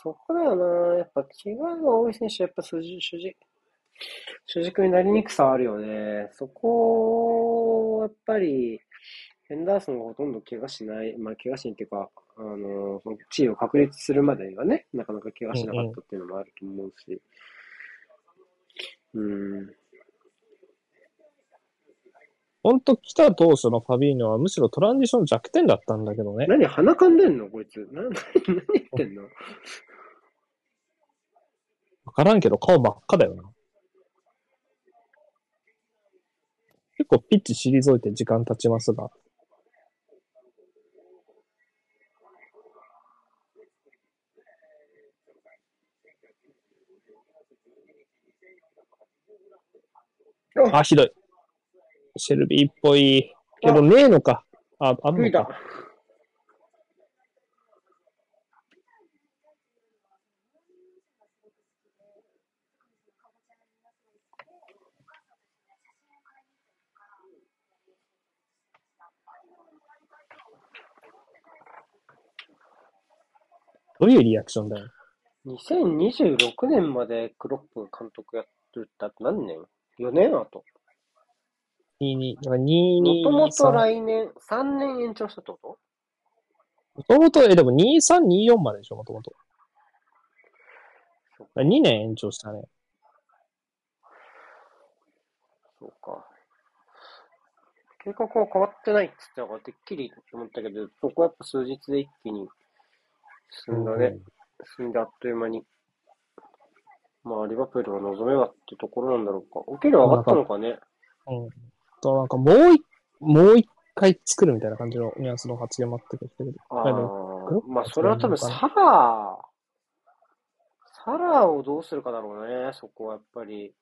そこだよな、やっぱ怪我が多い選手、やっぱ主軸、主軸になりにくさあるよね。そこを、やっぱり、ヘンダーソンがほとんど怪我しない、まあ怪我しないっていうか、あの、その地位を確立するまでにはね、なかなか怪我しなかったっていうのもあると思うし、うん、ほんと来た当初のファビーニョはむしろトランジション弱点だったんだけどね。何鼻かんでんの？こいつ。な、何、何言ってんの？わからんけど顔真っ赤だよな。結構ピッチ退いて時間経ちますが。あ、ひどい。シェルビーっぽい。けどねえのか。あ、あんのか。。どういうリアクションだよ。2026年までクロップが監督やってるって何年 ?4 年後。22、だから22、もともと3来年、3年延長したってこと？もともと、え、でも23、24まででしょ、もともと。そうか。2年延長したね。そうか。計画は変わってないって言ったから、てっきり思ったけど、そこはやっぱ数日で一気に進んだね。進んであっという間に。まあ、リバプールが望めばってところなんだろうか。お給料上がったのかね。うん。うん。と、なんかもう一、もう一回作るみたいな感じのニュアンスの発言もあったけど。あまあ、それは多分サラー、サラーをどうするかだろうね、そこはやっぱり。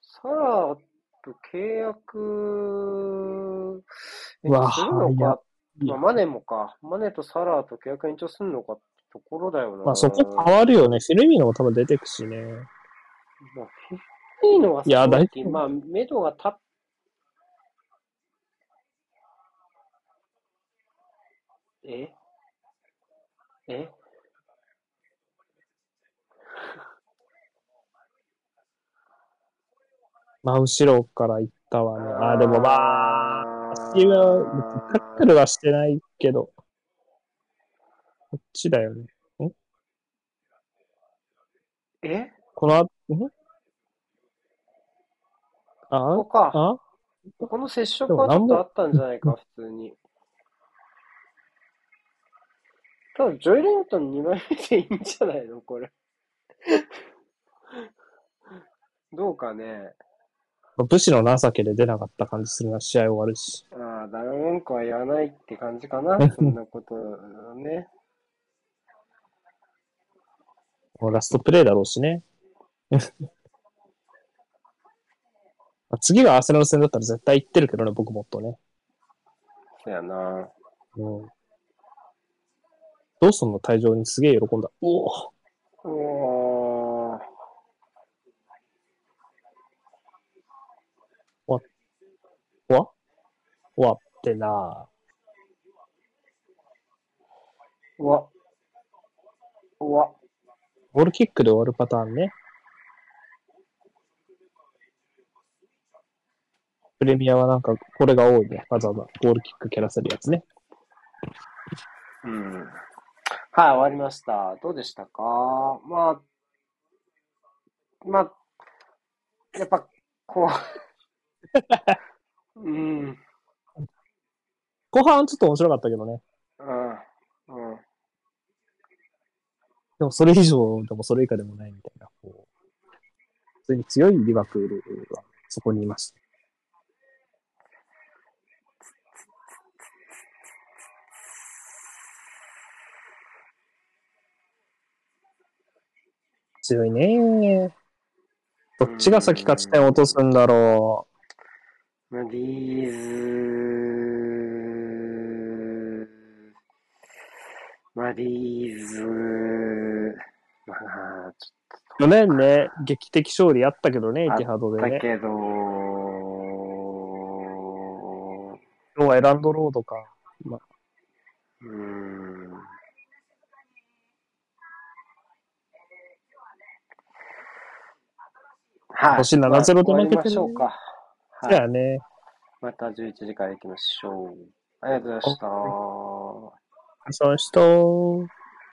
サラーと契約うわするのいやか、まあ、マネもか、マネとサラーと契約延長するのかってところだよな。まあそこ変わるよね。フィルミーノも多分出てくしね。まあ、フィいいのはいやそう大丈夫まあ、目処が立っえ？え？まあ後ろから行ったわね。あー、でもまあ、あ足は、タックルはしてないけど。こっちだよね。え？このあ、んあ？ここか。あ？この接触はちょっとあったんじゃないか、普通に。ただ、ジョイ・レントン2枚目でいいんじゃないの？これ。どうかね。武士の情けで出なかった感じするな、試合終わるし。ああ、ダメ文句は言わないって感じかな。そんなことね。もうラストプレイだろうしね。まあ次がアーセナル戦だったら絶対行ってるけどね、僕もっとね。そやな。うん。ドーソンの？退場にすげえ喜んだ。おお。わ終わってなうわ。うわ。ゴールキックで終わるパターンね。プレミアはなんか、これが多いね。わざわざゴールキック蹴らせるやつね。うん。はい、終わりました。どうでしたか？まあ、まあ、やっぱ、こう、うん、後半ちょっと面白かったけどね。うん、うん。でもそれ以上でもそれ以下でもないみたいな、こう、普通に強いリバプールはそこにいました。強いねどっちが先勝ち点落とすんだろまあ、リーズ、まあ、リーズ、まあ、ちう。去年ね、劇的勝利あったけどね、あイテハドでね。ょっとだけど、今日はエランドロードか。うん。はい。星7-0で負けてる終わりましょうか。はい。じゃあね、また11時から行きましょう。ありがとうございました。そうした。